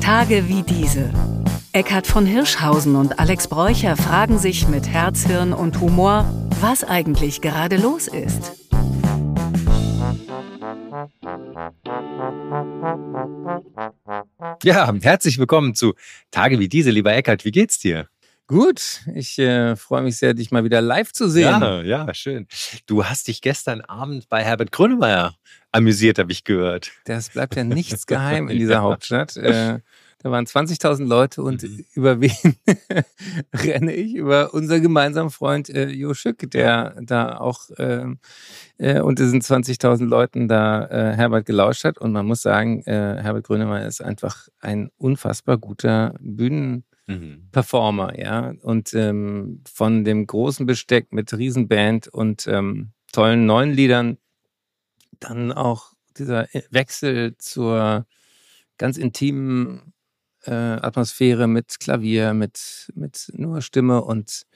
Tage wie diese. Eckhard von Hirschhausen und Alex Bräucher fragen sich mit Herz, Hirn und Humor, was eigentlich gerade los ist. Ja, herzlich willkommen zu Tage wie diese, lieber Eckhard. Wie geht's dir? Gut, ich äh, freue mich sehr, dich mal wieder live zu sehen. Ja, ja, schön. Du hast dich gestern Abend bei Herbert Grönemeyer amüsiert, habe ich gehört. Das bleibt ja nichts geheim in dieser Hauptstadt. Äh, da waren 20.000 Leute und mhm. über wen renne ich? Über unser gemeinsamen Freund äh, Jo Schück, der da auch ähm, äh, unter diesen 20.000 Leuten da äh, Herbert gelauscht hat. Und man muss sagen, äh, Herbert Grönemeyer ist einfach ein unfassbar guter Bühnenperformer, mhm. ja. Und ähm, von dem großen Besteck mit Riesenband und ähm, tollen neuen Liedern, dann auch dieser Wechsel zur ganz intimen äh, Atmosphäre mit Klavier, mit, mit nur Stimme und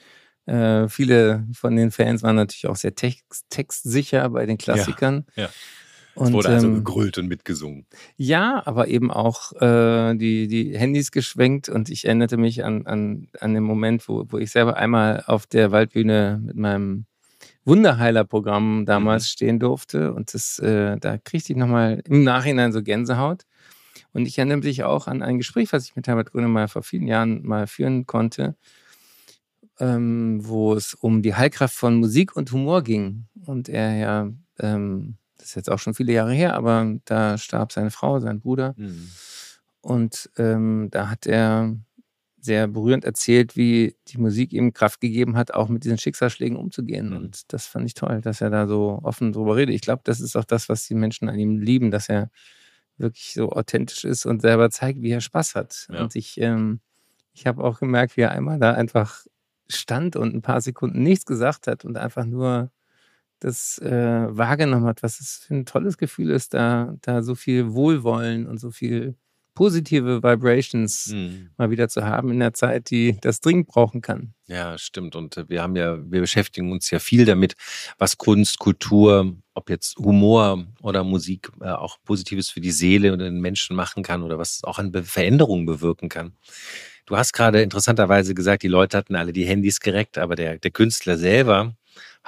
äh, viele von den Fans waren natürlich auch sehr text textsicher bei den Klassikern. Ja, ja. Und, es wurde also ähm, gegrüllt und mitgesungen. Ja, aber eben auch äh, die, die Handys geschwenkt und ich erinnerte mich an, an, an den Moment, wo, wo ich selber einmal auf der Waldbühne mit meinem Wunderheiler-Programm damals mhm. stehen durfte und das, äh, da kriegte ich nochmal im Nachhinein so Gänsehaut. Und ich erinnere mich auch an ein Gespräch, was ich mit Herbert Grönemeyer vor vielen Jahren mal führen konnte, ähm, wo es um die Heilkraft von Musik und Humor ging. Und er ja, ähm, das ist jetzt auch schon viele Jahre her, aber da starb seine Frau, sein Bruder. Mhm. Und ähm, da hat er sehr berührend erzählt, wie die Musik ihm Kraft gegeben hat, auch mit diesen Schicksalsschlägen umzugehen. Mhm. Und das fand ich toll, dass er da so offen drüber redet. Ich glaube, das ist auch das, was die Menschen an ihm lieben, dass er wirklich so authentisch ist und selber zeigt, wie er Spaß hat. Ja. Und ich, ähm, ich habe auch gemerkt, wie er einmal da einfach stand und ein paar Sekunden nichts gesagt hat und einfach nur das äh, wahrgenommen hat, was es für ein tolles Gefühl ist, da, da so viel Wohlwollen und so viel positive Vibrations mhm. mal wieder zu haben in der Zeit, die das dringend brauchen kann. Ja, stimmt. Und äh, wir haben ja, wir beschäftigen uns ja viel damit, was Kunst, Kultur, ob jetzt Humor oder Musik äh, auch Positives für die Seele und den Menschen machen kann oder was auch an Veränderungen bewirken kann. Du hast gerade interessanterweise gesagt, die Leute hatten alle die Handys gereckt, aber der, der Künstler selber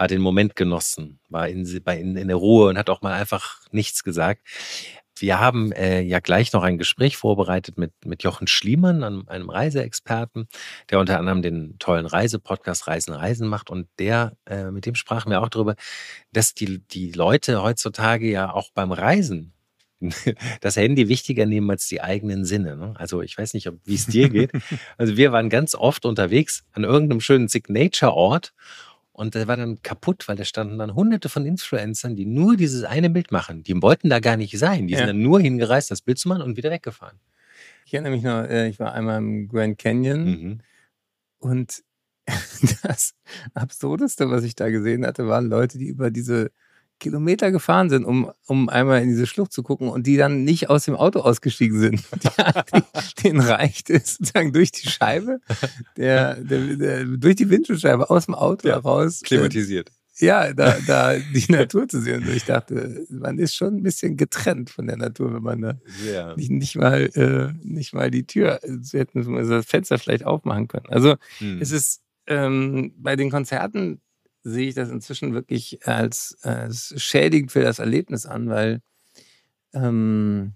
hat den Moment genossen, war in, in, in der Ruhe und hat auch mal einfach nichts gesagt. Wir haben äh, ja gleich noch ein Gespräch vorbereitet mit, mit Jochen Schliemann, einem, einem Reiseexperten, der unter anderem den tollen Reisepodcast Reisen Reisen macht. Und der, äh, mit dem sprachen wir auch darüber, dass die, die Leute heutzutage ja auch beim Reisen das Handy wichtiger nehmen als die eigenen Sinne. Ne? Also ich weiß nicht, wie es dir geht. Also wir waren ganz oft unterwegs an irgendeinem schönen Signature-Ort und der war dann kaputt, weil da standen dann hunderte von Influencern, die nur dieses eine Bild machen. Die wollten da gar nicht sein. Die ja. sind dann nur hingereist, das Bild zu machen und wieder weggefahren. Ich erinnere mich noch, äh, ich war einmal im Grand Canyon mhm. und das Absurdeste, was ich da gesehen hatte, waren Leute, die über diese Kilometer gefahren sind, um, um einmal in diese Schlucht zu gucken und die dann nicht aus dem Auto ausgestiegen sind. Die, denen reicht es sozusagen durch die Scheibe, der, der, der, durch die Windschutzscheibe aus dem Auto ja, heraus. Äh, klimatisiert. Ja, da, da die Natur zu sehen. Und ich dachte, man ist schon ein bisschen getrennt von der Natur, wenn man da ja. nicht, nicht, mal, äh, nicht mal die Tür, sie hätten das Fenster vielleicht aufmachen können. Also hm. es ist ähm, bei den Konzerten sehe ich das inzwischen wirklich als, als schädigend für das Erlebnis an, weil ähm,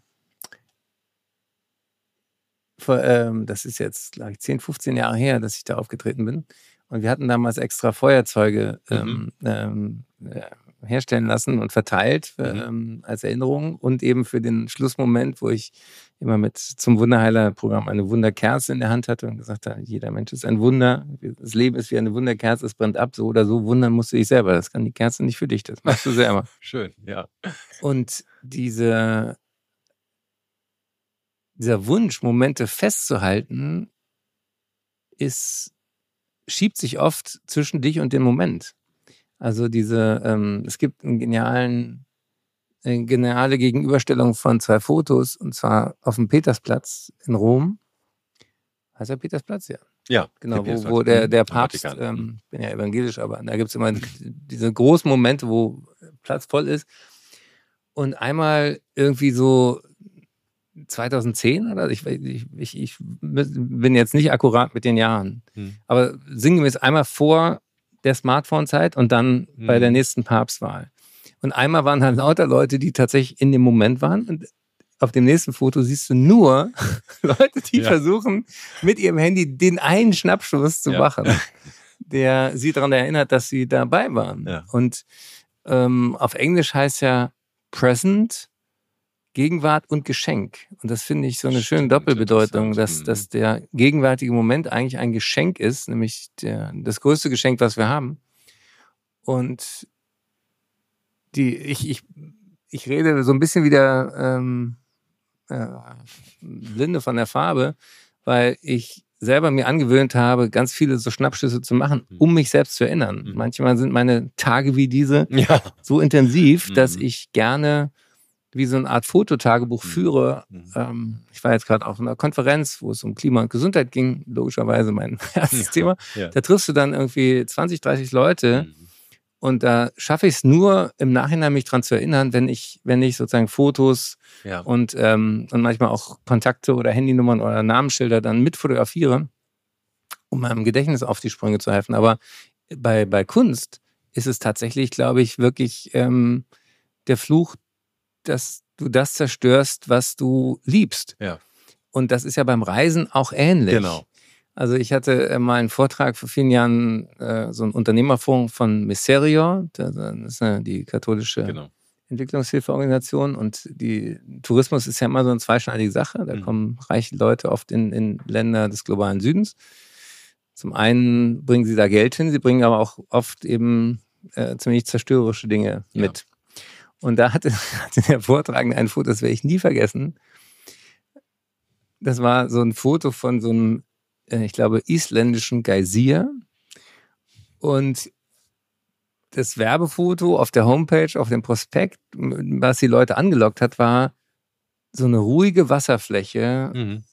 vor, ähm, das ist jetzt, glaube ich, 10, 15 Jahre her, dass ich da aufgetreten bin. Und wir hatten damals extra Feuerzeuge ähm, mhm. ähm, herstellen lassen und verteilt mhm. ähm, als Erinnerung und eben für den Schlussmoment, wo ich immer mit zum Wunderheiler-Programm eine Wunderkerze in der Hand hatte und gesagt habe, jeder Mensch ist ein Wunder, das Leben ist wie eine Wunderkerze, es brennt ab, so oder so, wundern musst du dich selber, das kann die Kerze nicht für dich, das machst du selber. Schön, ja. Und diese, dieser Wunsch, Momente festzuhalten, ist, schiebt sich oft zwischen dich und dem Moment. Also diese, ähm, es gibt einen genialen, eine geniale Gegenüberstellung von zwei Fotos und zwar auf dem Petersplatz in Rom. Heißt er Petersplatz? Ja. Ja, genau, wo, wo der, der Papst, ähm, bin ja evangelisch, aber da gibt es immer diese großen Momente, wo Platz voll ist. Und einmal irgendwie so 2010 oder ich, ich, ich, ich bin jetzt nicht akkurat mit den Jahren, hm. aber sinngemäß einmal vor der Smartphone-Zeit und dann hm. bei der hm. nächsten Papstwahl. Und einmal waren halt lauter Leute, die tatsächlich in dem Moment waren. Und auf dem nächsten Foto siehst du nur Leute, die ja. versuchen, mit ihrem Handy den einen Schnappschuss zu ja. machen, der sie daran erinnert, dass sie dabei waren. Ja. Und ähm, auf Englisch heißt ja Present, Gegenwart und Geschenk. Und das finde ich so eine schöne Doppelbedeutung, dass, mhm. dass der gegenwärtige Moment eigentlich ein Geschenk ist, nämlich der, das größte Geschenk, was wir haben. Und die, ich, ich, ich rede so ein bisschen wie der ähm, äh, Blinde von der Farbe, weil ich selber mir angewöhnt habe, ganz viele so Schnappschüsse zu machen, mhm. um mich selbst zu erinnern. Mhm. Manchmal sind meine Tage wie diese ja. so intensiv, dass mhm. ich gerne wie so eine Art Fototagebuch mhm. führe. Mhm. Ähm, ich war jetzt gerade auf einer Konferenz, wo es um Klima und Gesundheit ging, logischerweise mein erstes ja, Thema. Ja. Da triffst du dann irgendwie 20, 30 Leute mhm. und da schaffe ich es nur im Nachhinein mich dran zu erinnern, wenn ich, wenn ich sozusagen Fotos ja. und, ähm, und manchmal auch Kontakte oder Handynummern oder Namensschilder dann mit fotografiere, um meinem Gedächtnis auf die Sprünge zu helfen. Aber bei, bei Kunst ist es tatsächlich, glaube ich, wirklich ähm, der Fluch dass du das zerstörst, was du liebst. Ja. Und das ist ja beim Reisen auch ähnlich. Genau. Also ich hatte äh, mal einen Vortrag vor vielen Jahren, äh, so ein Unternehmerfonds von Miserior, das ist ja die katholische genau. Entwicklungshilfeorganisation und die Tourismus ist ja immer so eine zweischneidige Sache. Da mhm. kommen reiche Leute oft in, in Länder des globalen Südens. Zum einen bringen sie da Geld hin, sie bringen aber auch oft eben äh, ziemlich zerstörerische Dinge ja. mit. Und da hatte, hatte der Vortragende ein Foto, das werde ich nie vergessen. Das war so ein Foto von so einem, äh, ich glaube, isländischen Geysir. Und das Werbefoto auf der Homepage, auf dem Prospekt, was die Leute angelockt hat, war so eine ruhige Wasserfläche, mhm.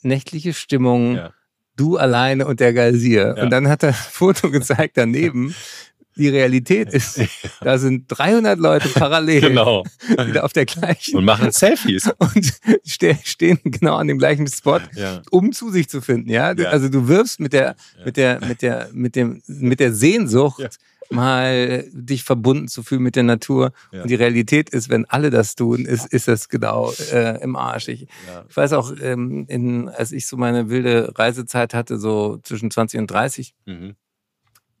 nächtliche Stimmung, ja. du alleine und der Geysir. Ja. Und dann hat er ein Foto gezeigt daneben, die Realität ist, da sind 300 Leute parallel genau. wieder auf der gleichen. Und machen Selfies. Und ste stehen genau an dem gleichen Spot, ja. um zu sich zu finden. Ja? ja. Also du wirfst mit der, mit der, mit der, mit dem, mit der Sehnsucht, ja. mal dich verbunden zu fühlen mit der Natur. Und die Realität ist, wenn alle das tun, ist, ist das genau äh, im Arsch. Ich, ich weiß auch, ähm, in, als ich so meine wilde Reisezeit hatte, so zwischen 20 und 30, mhm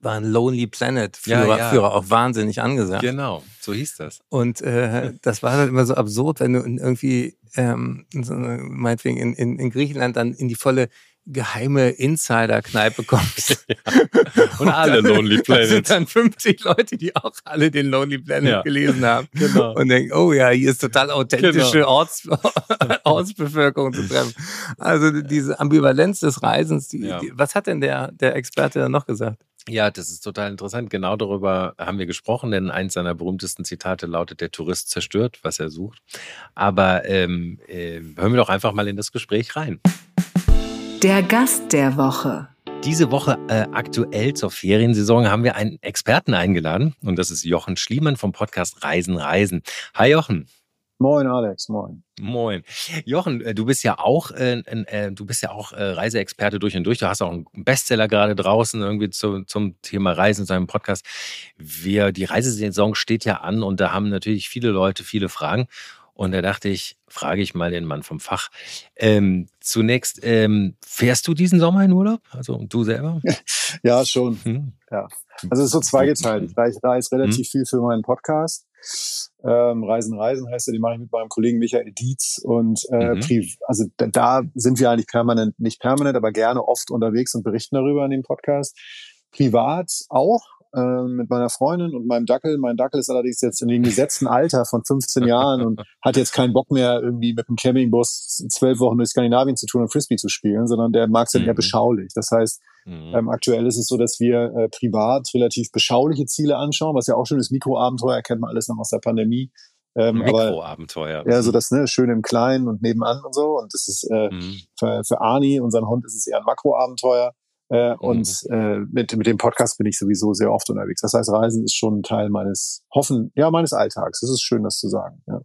war ein Lonely Planet Führer, ja, ja. Führer auch wahnsinnig angesagt. Genau, so hieß das. Und äh, das war dann immer so absurd, wenn du irgendwie ähm, so, meinetwegen in, in, in Griechenland dann in die volle geheime Insider-Kneipe kommst. Ja. Und, und alle dann, Lonely Planet. sind dann 50 Leute, die auch alle den Lonely Planet ja. gelesen haben. Genau. Und denken, oh ja, hier ist total authentische genau. Orts, Ortsbevölkerung zu treffen. Also diese Ambivalenz des Reisens, die, ja. die, was hat denn der, der Experte noch gesagt? Ja, das ist total interessant. Genau darüber haben wir gesprochen, denn eins seiner berühmtesten Zitate lautet, der Tourist zerstört, was er sucht. Aber ähm, äh, hören wir doch einfach mal in das Gespräch rein. Der Gast der Woche. Diese Woche äh, aktuell zur Feriensaison haben wir einen Experten eingeladen und das ist Jochen Schliemann vom Podcast Reisen Reisen. Hi Jochen. Moin Alex, moin. Moin. Jochen, äh, du bist ja auch, äh, äh, du bist ja auch äh, Reiseexperte durch und durch. Du hast auch einen Bestseller gerade draußen irgendwie zu, zum Thema Reisen in seinem Podcast. Wir, die Reisesaison steht ja an und da haben natürlich viele Leute viele Fragen. Und da dachte ich, frage ich mal den Mann vom Fach. Ähm, zunächst, ähm, fährst du diesen Sommer in Urlaub? Also du selber? ja, schon. Hm. Ja. Also es ist so zweigeteilt. Ich reise relativ hm. viel für meinen Podcast ähm, Reisen, Reisen heißt ja, die mache ich mit meinem Kollegen Michael Dietz und äh, mhm. also da, da sind wir eigentlich permanent, nicht permanent, aber gerne oft unterwegs und berichten darüber in dem Podcast. Privat auch, äh, mit meiner Freundin und meinem Dackel. Mein Dackel ist allerdings jetzt in dem gesetzten Alter von 15 Jahren und hat jetzt keinen Bock mehr, irgendwie mit dem Campingbus zwölf Wochen durch Skandinavien zu tun und Frisbee zu spielen, sondern der mag es dann mhm. eher beschaulich. Das heißt, mhm. ähm, aktuell ist es so, dass wir äh, privat relativ beschauliche Ziele anschauen, was ja auch schön ist. Mikroabenteuer kennt man alles noch aus der Pandemie. Ähm, Mikroabenteuer. ja, so das ne, schön im Kleinen und nebenan und so. Und das ist äh, mhm. für, für Arni, unseren Hund, ist es eher ein Makroabenteuer. Äh, mhm. Und äh, mit, mit dem Podcast bin ich sowieso sehr oft unterwegs. Das heißt, Reisen ist schon ein Teil meines Hoffen, ja, meines Alltags. Es ist schön, das zu sagen. Ja.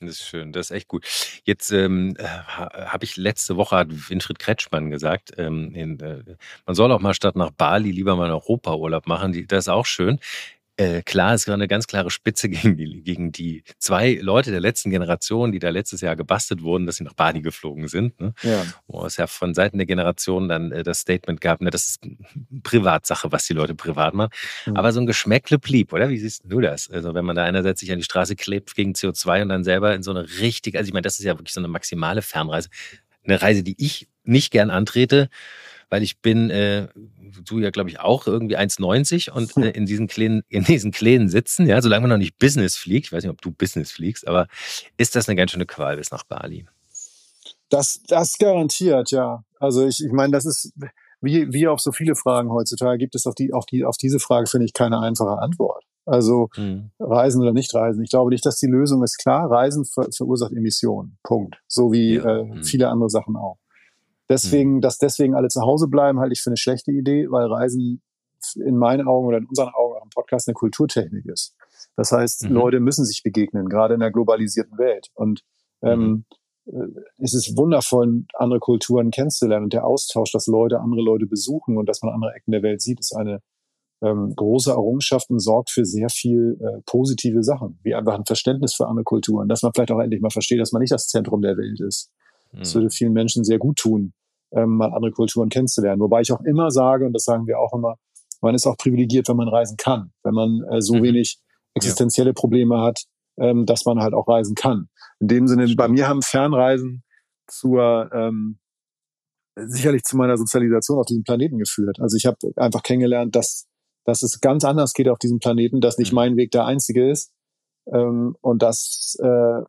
Das ist schön, das ist echt gut. Jetzt ähm, äh, habe ich letzte Woche hat Winfried Kretschmann gesagt, ähm, in, äh, man soll auch mal statt nach Bali lieber mal einen Europaurlaub machen. Die, das ist auch schön äh, klar, es war eine ganz klare Spitze gegen die, gegen die zwei Leute der letzten Generation, die da letztes Jahr gebastelt wurden, dass sie nach Bali geflogen sind. Ne? Ja. Wo es ja von Seiten der Generation dann äh, das Statement gab, ne, das ist Privatsache, was die Leute privat machen. Mhm. Aber so ein Geschmäckle blieb, oder? Wie siehst du das? Also wenn man da einerseits sich an die Straße klebt gegen CO2 und dann selber in so eine richtige, also ich meine, das ist ja wirklich so eine maximale Fernreise. Eine Reise, die ich nicht gern antrete, weil ich bin, äh, du ja glaube ich auch irgendwie 1,90 und äh, in diesen kleinen, in diesen kleinen sitzen, ja, solange man noch nicht Business fliegt, ich weiß nicht, ob du Business fliegst, aber ist das eine ganz schöne Qual bis nach Bali? Das, das garantiert, ja. Also ich, ich meine, das ist, wie, wie auf so viele Fragen heutzutage gibt es auf die, auf die, auf diese Frage finde ich keine einfache Antwort. Also hm. Reisen oder nicht Reisen. Ich glaube nicht, dass die Lösung ist klar. Reisen ver verursacht Emissionen. Punkt. So wie ja. äh, hm. viele andere Sachen auch. Deswegen, mhm. dass deswegen alle zu Hause bleiben, halte ich für eine schlechte Idee, weil Reisen in meinen Augen oder in unseren Augen auch im Podcast eine Kulturtechnik ist. Das heißt, mhm. Leute müssen sich begegnen, gerade in der globalisierten Welt. Und ähm, mhm. es ist wundervoll, andere Kulturen kennenzulernen. Und der Austausch, dass Leute andere Leute besuchen und dass man andere Ecken der Welt sieht, ist eine ähm, große Errungenschaft und sorgt für sehr viel äh, positive Sachen, wie einfach ein Verständnis für andere Kulturen, dass man vielleicht auch endlich mal versteht, dass man nicht das Zentrum der Welt ist. Das mhm. würde vielen Menschen sehr gut tun, ähm, mal andere Kulturen kennenzulernen. Wobei ich auch immer sage, und das sagen wir auch immer, man ist auch privilegiert, wenn man reisen kann, wenn man äh, so mhm. wenig existenzielle Probleme hat, ähm, dass man halt auch reisen kann. In dem Sinne, bei mir haben Fernreisen zur ähm, sicherlich zu meiner Sozialisation auf diesem Planeten geführt. Also ich habe einfach kennengelernt, dass, dass es ganz anders geht auf diesem Planeten, dass nicht mhm. mein Weg der einzige ist ähm, und dass äh,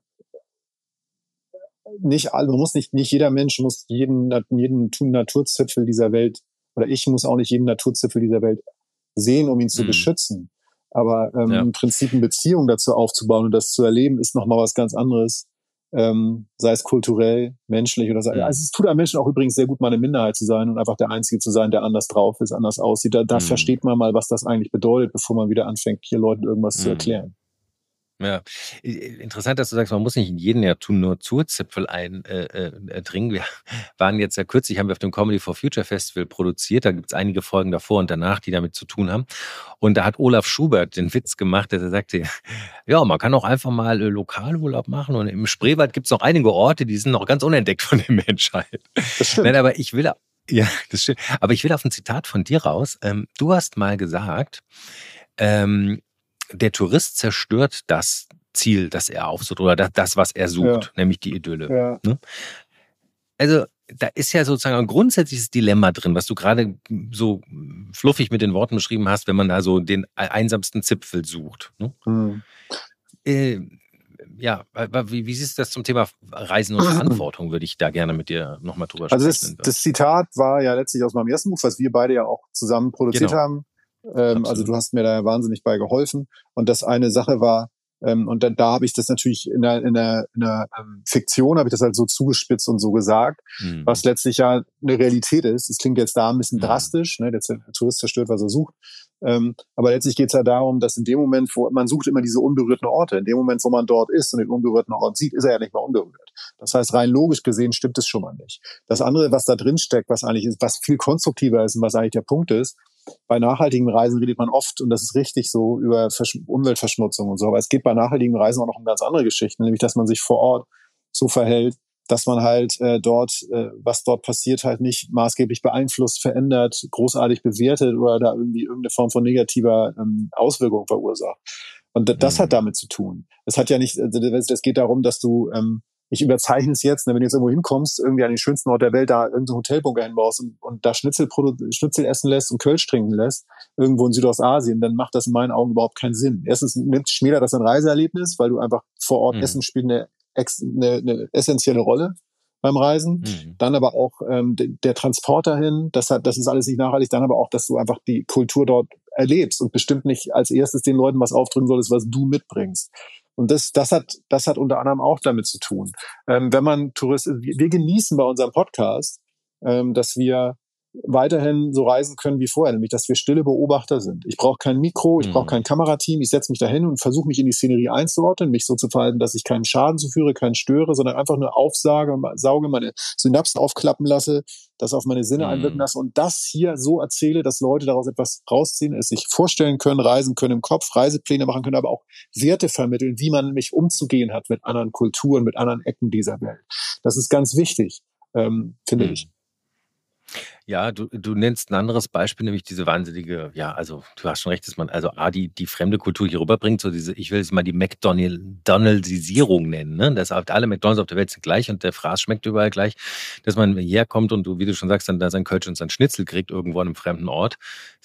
nicht alle, man muss nicht, nicht jeder Mensch muss jeden, jeden Naturzipfel dieser Welt, oder ich muss auch nicht jeden Naturzipfel dieser Welt sehen, um ihn zu mhm. beschützen. Aber ähm, ja. im Prinzip eine Beziehung dazu aufzubauen und das zu erleben, ist nochmal was ganz anderes. Ähm, sei es kulturell, menschlich oder so. Ja. Also es tut einem Menschen auch übrigens sehr gut, mal eine Minderheit zu sein und einfach der Einzige zu sein, der anders drauf ist, anders aussieht. Da, da mhm. versteht man mal, was das eigentlich bedeutet, bevor man wieder anfängt, hier Leuten irgendwas mhm. zu erklären. Ja, interessant, dass du sagst, man muss nicht in jeden ja tun, nur Zurzipfel eindringen. Äh, äh, wir waren jetzt ja kürzlich, haben wir auf dem Comedy for Future Festival produziert. Da gibt es einige Folgen davor und danach, die damit zu tun haben. Und da hat Olaf Schubert den Witz gemacht, dass er sagte, ja, man kann auch einfach mal äh, Lokalurlaub machen. Und im Spreewald gibt es noch einige Orte, die sind noch ganz unentdeckt von der Menschheit. Das stimmt. Nein, aber ich will, ja, das stimmt. Aber ich will auf ein Zitat von dir raus. Ähm, du hast mal gesagt, ähm, der Tourist zerstört das Ziel, das er aufsucht oder das, was er sucht, ja. nämlich die Idylle. Ja. Ne? Also da ist ja sozusagen ein grundsätzliches Dilemma drin, was du gerade so fluffig mit den Worten beschrieben hast, wenn man da so den einsamsten Zipfel sucht. Mhm. Äh, ja, wie, wie siehst du das zum Thema Reisen und Verantwortung? Würde ich da gerne mit dir nochmal drüber sprechen. Also das, das, Zitat war ja letztlich aus meinem ersten Buch, was wir beide ja auch zusammen produziert genau. haben. Ähm, also du hast mir da wahnsinnig bei geholfen. Und das eine Sache war, ähm, und dann, da habe ich das natürlich in der, in der, in der ähm, Fiktion, habe ich das halt so zugespitzt und so gesagt, mhm. was letztlich ja eine Realität ist. Das klingt jetzt da ein bisschen mhm. drastisch, ne? der Tourist zerstört, was er sucht. Ähm, aber letztlich geht es ja darum, dass in dem Moment, wo man sucht immer diese unberührten Orte, in dem Moment, wo man dort ist und den unberührten Ort sieht, ist er ja nicht mehr unberührt. Das heißt, rein logisch gesehen stimmt es schon mal nicht. Das andere, was da drin steckt, was eigentlich ist, was viel konstruktiver ist und was eigentlich der Punkt ist, bei nachhaltigen Reisen redet man oft, und das ist richtig so, über Versch Umweltverschmutzung und so. Aber es geht bei nachhaltigen Reisen auch noch um ganz andere Geschichten, nämlich dass man sich vor Ort so verhält, dass man halt äh, dort, äh, was dort passiert, halt nicht maßgeblich beeinflusst, verändert, großartig bewertet oder da irgendwie irgendeine Form von negativer ähm, Auswirkung verursacht. Und das mhm. hat damit zu tun. Es hat ja nicht, also es geht darum, dass du ähm, ich überzeichne es jetzt, ne, wenn du jetzt irgendwo hinkommst, irgendwie an den schönsten Ort der Welt, da irgendeinen Hotelbunker hinbaust und, und da Schnitzel, Schnitzel essen lässt und Kölsch trinken lässt, irgendwo in Südostasien, dann macht das in meinen Augen überhaupt keinen Sinn. Erstens nimmt schmälert das ein Reiseerlebnis, weil du einfach vor Ort mhm. Essen spielt eine, eine, eine essentielle Rolle beim Reisen. Mhm. Dann aber auch ähm, der Transport dahin, das hat, das ist alles nicht nachhaltig. Dann aber auch, dass du einfach die Kultur dort erlebst und bestimmt nicht als erstes den Leuten was aufdrücken solltest, was du mitbringst. Und das, das hat, das hat unter anderem auch damit zu tun. Ähm, wenn man Tourist, wir genießen bei unserem Podcast, ähm, dass wir weiterhin so reisen können wie vorher, nämlich dass wir stille Beobachter sind. Ich brauche kein Mikro, ich mhm. brauche kein Kamerateam, ich setze mich dahin und versuche mich in die Szenerie einzuordnen, mich so zu verhalten, dass ich keinen Schaden zuführe, keinen störe, sondern einfach nur aufsage, sauge, meine Synapsen aufklappen lasse, das auf meine Sinne mhm. einwirken lasse und das hier so erzähle, dass Leute daraus etwas rausziehen, es sich vorstellen können, reisen können im Kopf, Reisepläne machen können, aber auch Werte vermitteln, wie man mich umzugehen hat mit anderen Kulturen, mit anderen Ecken dieser Welt. Das ist ganz wichtig, ähm, finde mhm. ich. Ja, du, du nennst ein anderes Beispiel, nämlich diese wahnsinnige, ja, also du hast schon recht, dass man also A, die, die fremde Kultur hier rüberbringt, so diese, ich will es mal die McDonaldisierung nennen, ne? Dass alle McDonalds auf der Welt sind gleich und der Fraß schmeckt überall gleich, dass man hierher kommt und du, wie du schon sagst, dann da sein Kölsch und sein Schnitzel kriegt irgendwo an einem fremden Ort.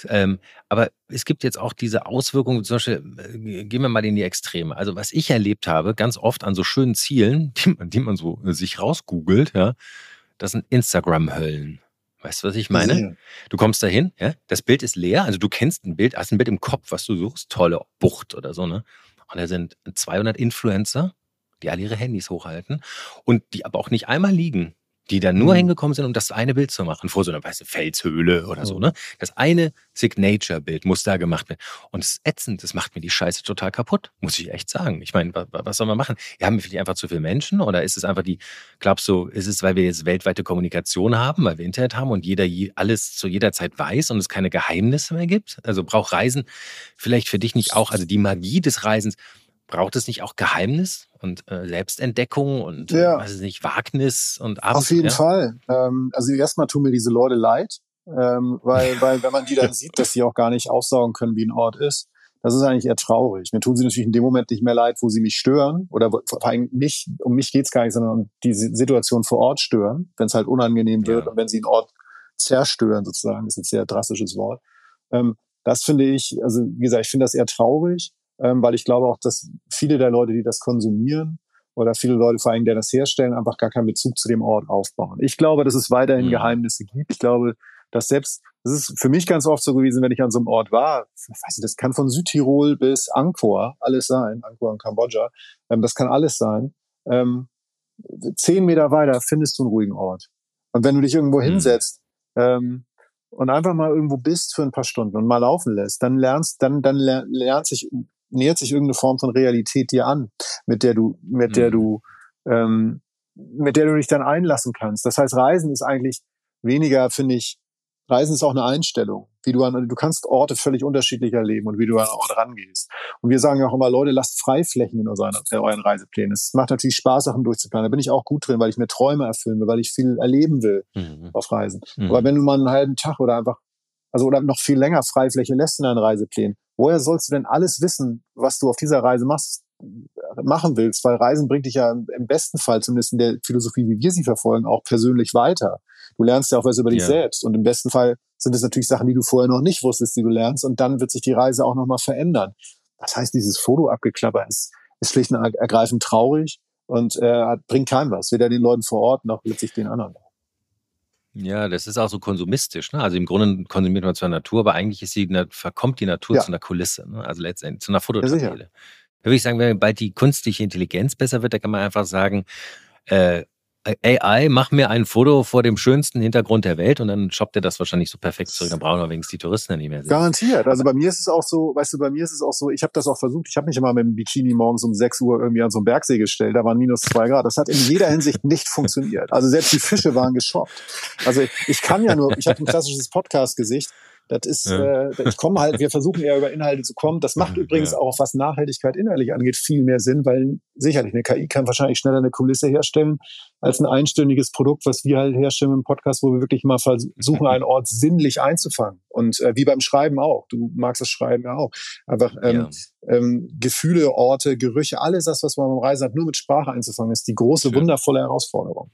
Ähm, aber es gibt jetzt auch diese Auswirkungen, zum Beispiel, äh, gehen wir mal in die Extreme. Also was ich erlebt habe, ganz oft an so schönen Zielen, die man, die man so sich rausgoogelt, ja, das sind Instagram-Höllen. Weißt du, was ich meine? Ja. Du kommst dahin, ja, das Bild ist leer, also du kennst ein Bild, hast ein Bild im Kopf, was du suchst, tolle Bucht oder so, ne? Und da sind 200 Influencer, die alle ihre Handys hochhalten und die aber auch nicht einmal liegen die da nur mhm. hingekommen sind, um das eine Bild zu machen, vor so einer weiße Felshöhle oder so, ne? Das eine Signature-Bild muss da gemacht werden. Und es ist ätzend, das macht mir die Scheiße total kaputt, muss ich echt sagen. Ich meine, was soll man machen? Wir haben vielleicht einfach zu viele Menschen oder ist es einfach die, glaubst du, ist es, weil wir jetzt weltweite Kommunikation haben, weil wir Internet haben und jeder alles zu jeder Zeit weiß und es keine Geheimnisse mehr gibt? Also braucht Reisen vielleicht für dich nicht auch, also die Magie des Reisens, braucht es nicht auch Geheimnis und äh, Selbstentdeckung und ja. weiß nicht, Wagnis und Abend, Auf jeden ja? Fall. Ähm, also erstmal tun mir diese Leute leid, ähm, weil, weil wenn man die dann sieht, dass sie auch gar nicht aufsaugen können, wie ein Ort ist, das ist eigentlich eher traurig. Mir tun sie natürlich in dem Moment nicht mehr leid, wo sie mich stören oder vor allem mich, um mich geht's gar nicht, sondern um die Situation vor Ort stören, wenn es halt unangenehm wird ja. und wenn sie einen Ort zerstören sozusagen, ist ein sehr drastisches Wort. Ähm, das finde ich, also wie gesagt, ich finde das eher traurig ähm, weil ich glaube auch, dass viele der Leute, die das konsumieren, oder viele Leute vor allem, die das herstellen, einfach gar keinen Bezug zu dem Ort aufbauen. Ich glaube, dass es weiterhin mhm. Geheimnisse gibt. Ich glaube, dass selbst, das ist für mich ganz oft so gewesen, wenn ich an so einem Ort war, weiß nicht, das kann von Südtirol bis Angkor alles sein, Angkor in Kambodscha, ähm, das kann alles sein. Ähm, zehn Meter weiter findest du einen ruhigen Ort. Und wenn du dich irgendwo mhm. hinsetzt, ähm, und einfach mal irgendwo bist für ein paar Stunden und mal laufen lässt, dann lernst, dann, dann lernt sich nähert sich irgendeine Form von Realität dir an, mit der du, mit mhm. der du, ähm, mit der du dich dann einlassen kannst. Das heißt, Reisen ist eigentlich weniger, finde ich, Reisen ist auch eine Einstellung, wie du an, du kannst Orte völlig unterschiedlich erleben und wie du an Ort rangehst. Und wir sagen ja auch immer, Leute, lasst Freiflächen in euren, in euren Reiseplänen. Es macht natürlich Spaß, Sachen durchzuplanen. Da bin ich auch gut drin, weil ich mir Träume erfüllen will, weil ich viel erleben will mhm. auf Reisen. Mhm. Aber wenn du mal einen halben Tag oder einfach, also oder noch viel länger Freifläche lässt in deinen Reiseplänen, woher sollst du denn alles wissen, was du auf dieser Reise machst, machen willst? Weil Reisen bringt dich ja im besten Fall, zumindest in der Philosophie, wie wir sie verfolgen, auch persönlich weiter. Du lernst ja auch was über dich ja. selbst. Und im besten Fall sind es natürlich Sachen, die du vorher noch nicht wusstest, die du lernst. Und dann wird sich die Reise auch nochmal verändern. Das heißt, dieses Fotoabgeklapper ist, ist schlicht und ergreifend traurig und äh, bringt keinem was. Weder den Leuten vor Ort noch letztlich den anderen. Ja, das ist auch so konsumistisch. Ne? Also im Grunde konsumiert man zwar Natur, aber eigentlich ist die, verkommt die Natur ja. zu einer Kulisse. Ne? Also letztendlich zu einer Fototapete. Ja, da würde ich sagen, wenn bald die künstliche Intelligenz besser wird, da kann man einfach sagen, äh, AI, mach mir ein Foto vor dem schönsten Hintergrund der Welt und dann shoppt er das wahrscheinlich so perfekt zurück. Dann brauchen wir wenigstens die Touristen dann nicht mehr sehen. Garantiert. Also bei mir ist es auch so, weißt du, bei mir ist es auch so, ich habe das auch versucht, ich habe mich immer mit dem Bikini morgens um 6 Uhr irgendwie an so einen Bergsee gestellt, da waren minus zwei Grad. Das hat in jeder Hinsicht nicht funktioniert. Also selbst die Fische waren geschockt. Also ich kann ja nur, ich habe ein klassisches Podcast-Gesicht. Das ist, ja. äh, ich komme halt, wir versuchen eher über Inhalte zu kommen. Das macht übrigens ja. auch, was Nachhaltigkeit innerlich angeht, viel mehr Sinn, weil sicherlich eine KI kann wahrscheinlich schneller eine Kulisse herstellen als ein einstündiges Produkt, was wir halt herstellen im Podcast, wo wir wirklich mal versuchen, einen Ort sinnlich einzufangen. Und äh, wie beim Schreiben auch. Du magst das Schreiben ja auch. Einfach ähm, ja. ähm, Gefühle, Orte, Gerüche, alles das, was man beim Reisen hat, nur mit Sprache einzufangen, ist die große, Schön. wundervolle Herausforderung.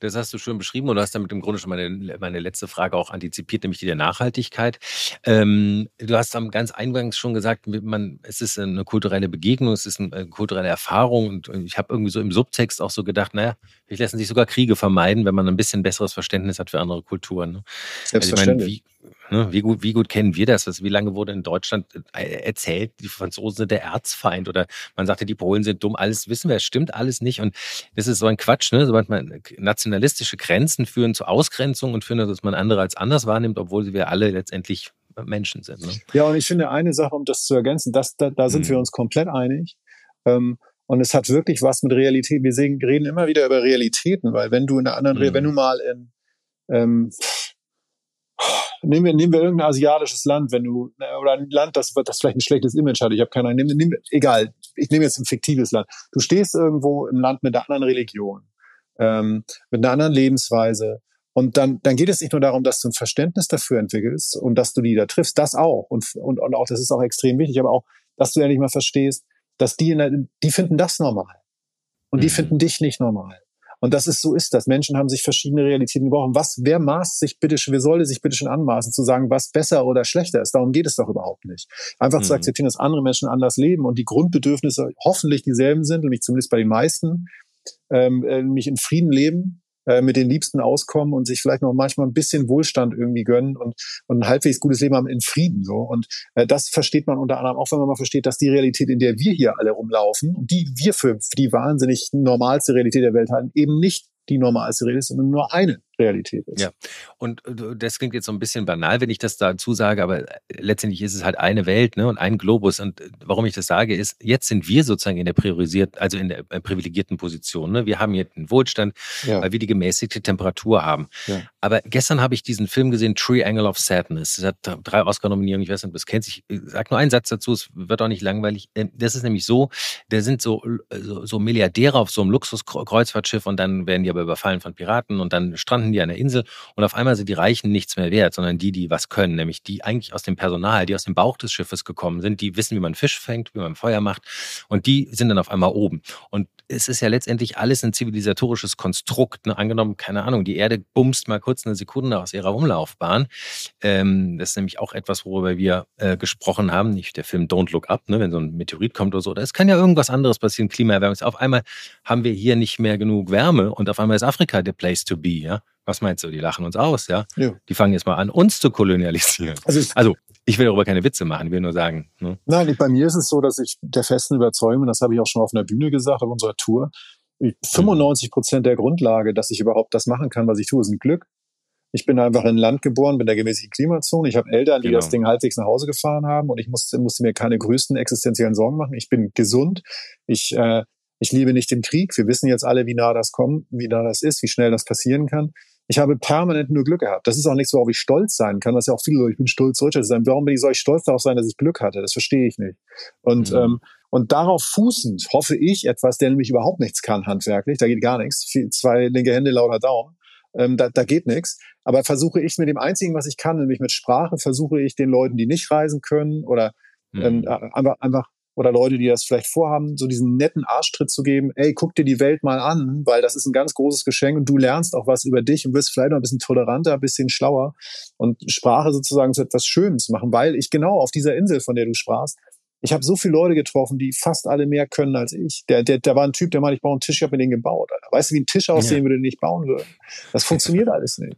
Das hast du schön beschrieben und du hast damit im Grunde schon meine, meine letzte Frage auch antizipiert, nämlich die der Nachhaltigkeit. Ähm, du hast am ganz eingangs schon gesagt, man, es ist eine kulturelle Begegnung, es ist eine kulturelle Erfahrung und ich habe irgendwie so im Subtext auch so gedacht, naja, vielleicht lassen sich sogar Kriege vermeiden, wenn man ein bisschen besseres Verständnis hat für andere Kulturen. Ne? Selbstverständlich. Also ich meine, wie, Ne? Wie, gut, wie gut kennen wir das? Wie lange wurde in Deutschland äh, erzählt, die Franzosen sind der Erzfeind oder man sagte, die Polen sind dumm. Alles wissen wir, es stimmt alles nicht. Und das ist so ein Quatsch. Ne? Sobald man nationalistische Grenzen führen zu Ausgrenzung und führen, dass man andere als anders wahrnimmt, obwohl wir alle letztendlich Menschen sind. Ne? Ja, und ich finde eine Sache, um das zu ergänzen, das, da, da sind mhm. wir uns komplett einig. Ähm, und es hat wirklich was mit Realität. Wir sehen, reden immer wieder über Realitäten, weil wenn du in einer anderen, mhm. wenn du mal in, ähm, nehmen wir, nehmen wir irgendein asiatisches Land, wenn du, oder ein Land, das, das vielleicht ein schlechtes Image hat, ich habe keine Ahnung, nehm, nehm, egal, ich nehme jetzt ein fiktives Land. Du stehst irgendwo im Land mit einer anderen Religion, ähm, mit einer anderen Lebensweise, und dann, dann geht es nicht nur darum, dass du ein Verständnis dafür entwickelst und dass du die da triffst, das auch. Und, und, und auch, das ist auch extrem wichtig, aber auch, dass du nicht mal verstehst, dass die, in der, die finden das normal. Und mhm. die finden dich nicht normal. Und das ist, so ist das. Menschen haben sich verschiedene Realitäten gebrochen. Was, wer maßt sich bitte wer sollte sich bitte schon anmaßen, zu sagen, was besser oder schlechter ist? Darum geht es doch überhaupt nicht. Einfach mhm. zu akzeptieren, dass andere Menschen anders leben und die Grundbedürfnisse hoffentlich dieselben sind, nämlich zumindest bei den meisten, ähm, äh, nämlich in Frieden leben äh, mit den Liebsten auskommen und sich vielleicht noch manchmal ein bisschen Wohlstand irgendwie gönnen und, und ein halbwegs gutes Leben haben in Frieden. So. Und äh, das versteht man unter anderem auch, wenn man mal versteht, dass die Realität, in der wir hier alle rumlaufen und die wir für, für die wahnsinnig normalste Realität der Welt halten, eben nicht die normalste Realität ist, sondern nur eine Realität ist. Ja, und äh, das klingt jetzt so ein bisschen banal, wenn ich das dazu sage, aber letztendlich ist es halt eine Welt ne, und ein Globus. Und äh, warum ich das sage, ist, jetzt sind wir sozusagen in der priorisiert, also in der äh, privilegierten Position. Ne? Wir haben hier den Wohlstand, ja. weil wir die gemäßigte Temperatur haben. Ja. Aber gestern habe ich diesen Film gesehen, Triangle of Sadness. Es hat drei Oscar-Nominierungen, ich weiß nicht, ob das kennt. Ich sage nur einen Satz dazu, es wird auch nicht langweilig. Das ist nämlich so, da sind so, so, so Milliardäre auf so einem Luxuskreuzfahrtschiff und dann werden die aber überfallen von Piraten und dann stranden landen die an der Insel und auf einmal sind die Reichen nichts mehr wert, sondern die, die was können, nämlich die eigentlich aus dem Personal, die aus dem Bauch des Schiffes gekommen sind, die wissen, wie man Fisch fängt, wie man Feuer macht und die sind dann auf einmal oben. Und es ist ja letztendlich alles ein zivilisatorisches Konstrukt. Ne? Angenommen, keine Ahnung, die Erde bumst mal kurz eine Sekunde aus ihrer Umlaufbahn. Ähm, das ist nämlich auch etwas, worüber wir äh, gesprochen haben. Nicht der Film Don't Look Up, ne? wenn so ein Meteorit kommt oder so. Es kann ja irgendwas anderes passieren, Klimaerwärmung. Auf einmal haben wir hier nicht mehr genug Wärme und auf einmal ist Afrika der Place to be. Ja? Was meinst du? Die lachen uns aus, ja? ja. Die fangen jetzt mal an, uns zu kolonialisieren. Also, also ich will darüber keine Witze machen, ich will nur sagen. Ne? Nein, bei mir ist es so, dass ich der festen Überzeugung, das habe ich auch schon auf einer Bühne gesagt, auf unserer Tour, 95 Prozent der Grundlage, dass ich überhaupt das machen kann, was ich tue, ist ein Glück. Ich bin einfach in ein Land geboren, bin der gemäßigten Klimazone. Ich habe Eltern, die genau. das Ding halbwegs nach Hause gefahren haben und ich musste, musste mir keine größten existenziellen Sorgen machen. Ich bin gesund. Ich, äh, ich liebe nicht den Krieg. Wir wissen jetzt alle, wie nah das kommt, wie nah das ist, wie schnell das passieren kann. Ich habe permanent nur Glück gehabt. Das ist auch nichts, worauf ich stolz sein kann, was ja auch viele, ich bin stolz, Deutscher zu sein. Warum bin ich, soll ich stolz darauf sein, dass ich Glück hatte? Das verstehe ich nicht. Und, mhm. ähm, und darauf fußend hoffe ich etwas, der nämlich überhaupt nichts kann handwerklich. Da geht gar nichts. Zwei linke Hände, lauter Daumen. Ähm, da, da geht nichts. Aber versuche ich mit dem einzigen, was ich kann, nämlich mit Sprache, versuche ich den Leuten, die nicht reisen können oder ähm, mhm. einfach, einfach oder Leute, die das vielleicht vorhaben, so diesen netten Arschtritt zu geben, ey, guck dir die Welt mal an, weil das ist ein ganz großes Geschenk und du lernst auch was über dich und wirst vielleicht noch ein bisschen toleranter, ein bisschen schlauer und Sprache sozusagen zu etwas Schönes machen, weil ich genau auf dieser Insel, von der du sprachst, ich habe so viele Leute getroffen, die fast alle mehr können als ich. Der, der, der war ein Typ, der meinte, ich baue einen Tisch, ich habe mir den gebaut. Alter. Weißt du, wie ein Tisch aussehen ja. würde, den ich bauen würde? Das funktioniert alles nicht.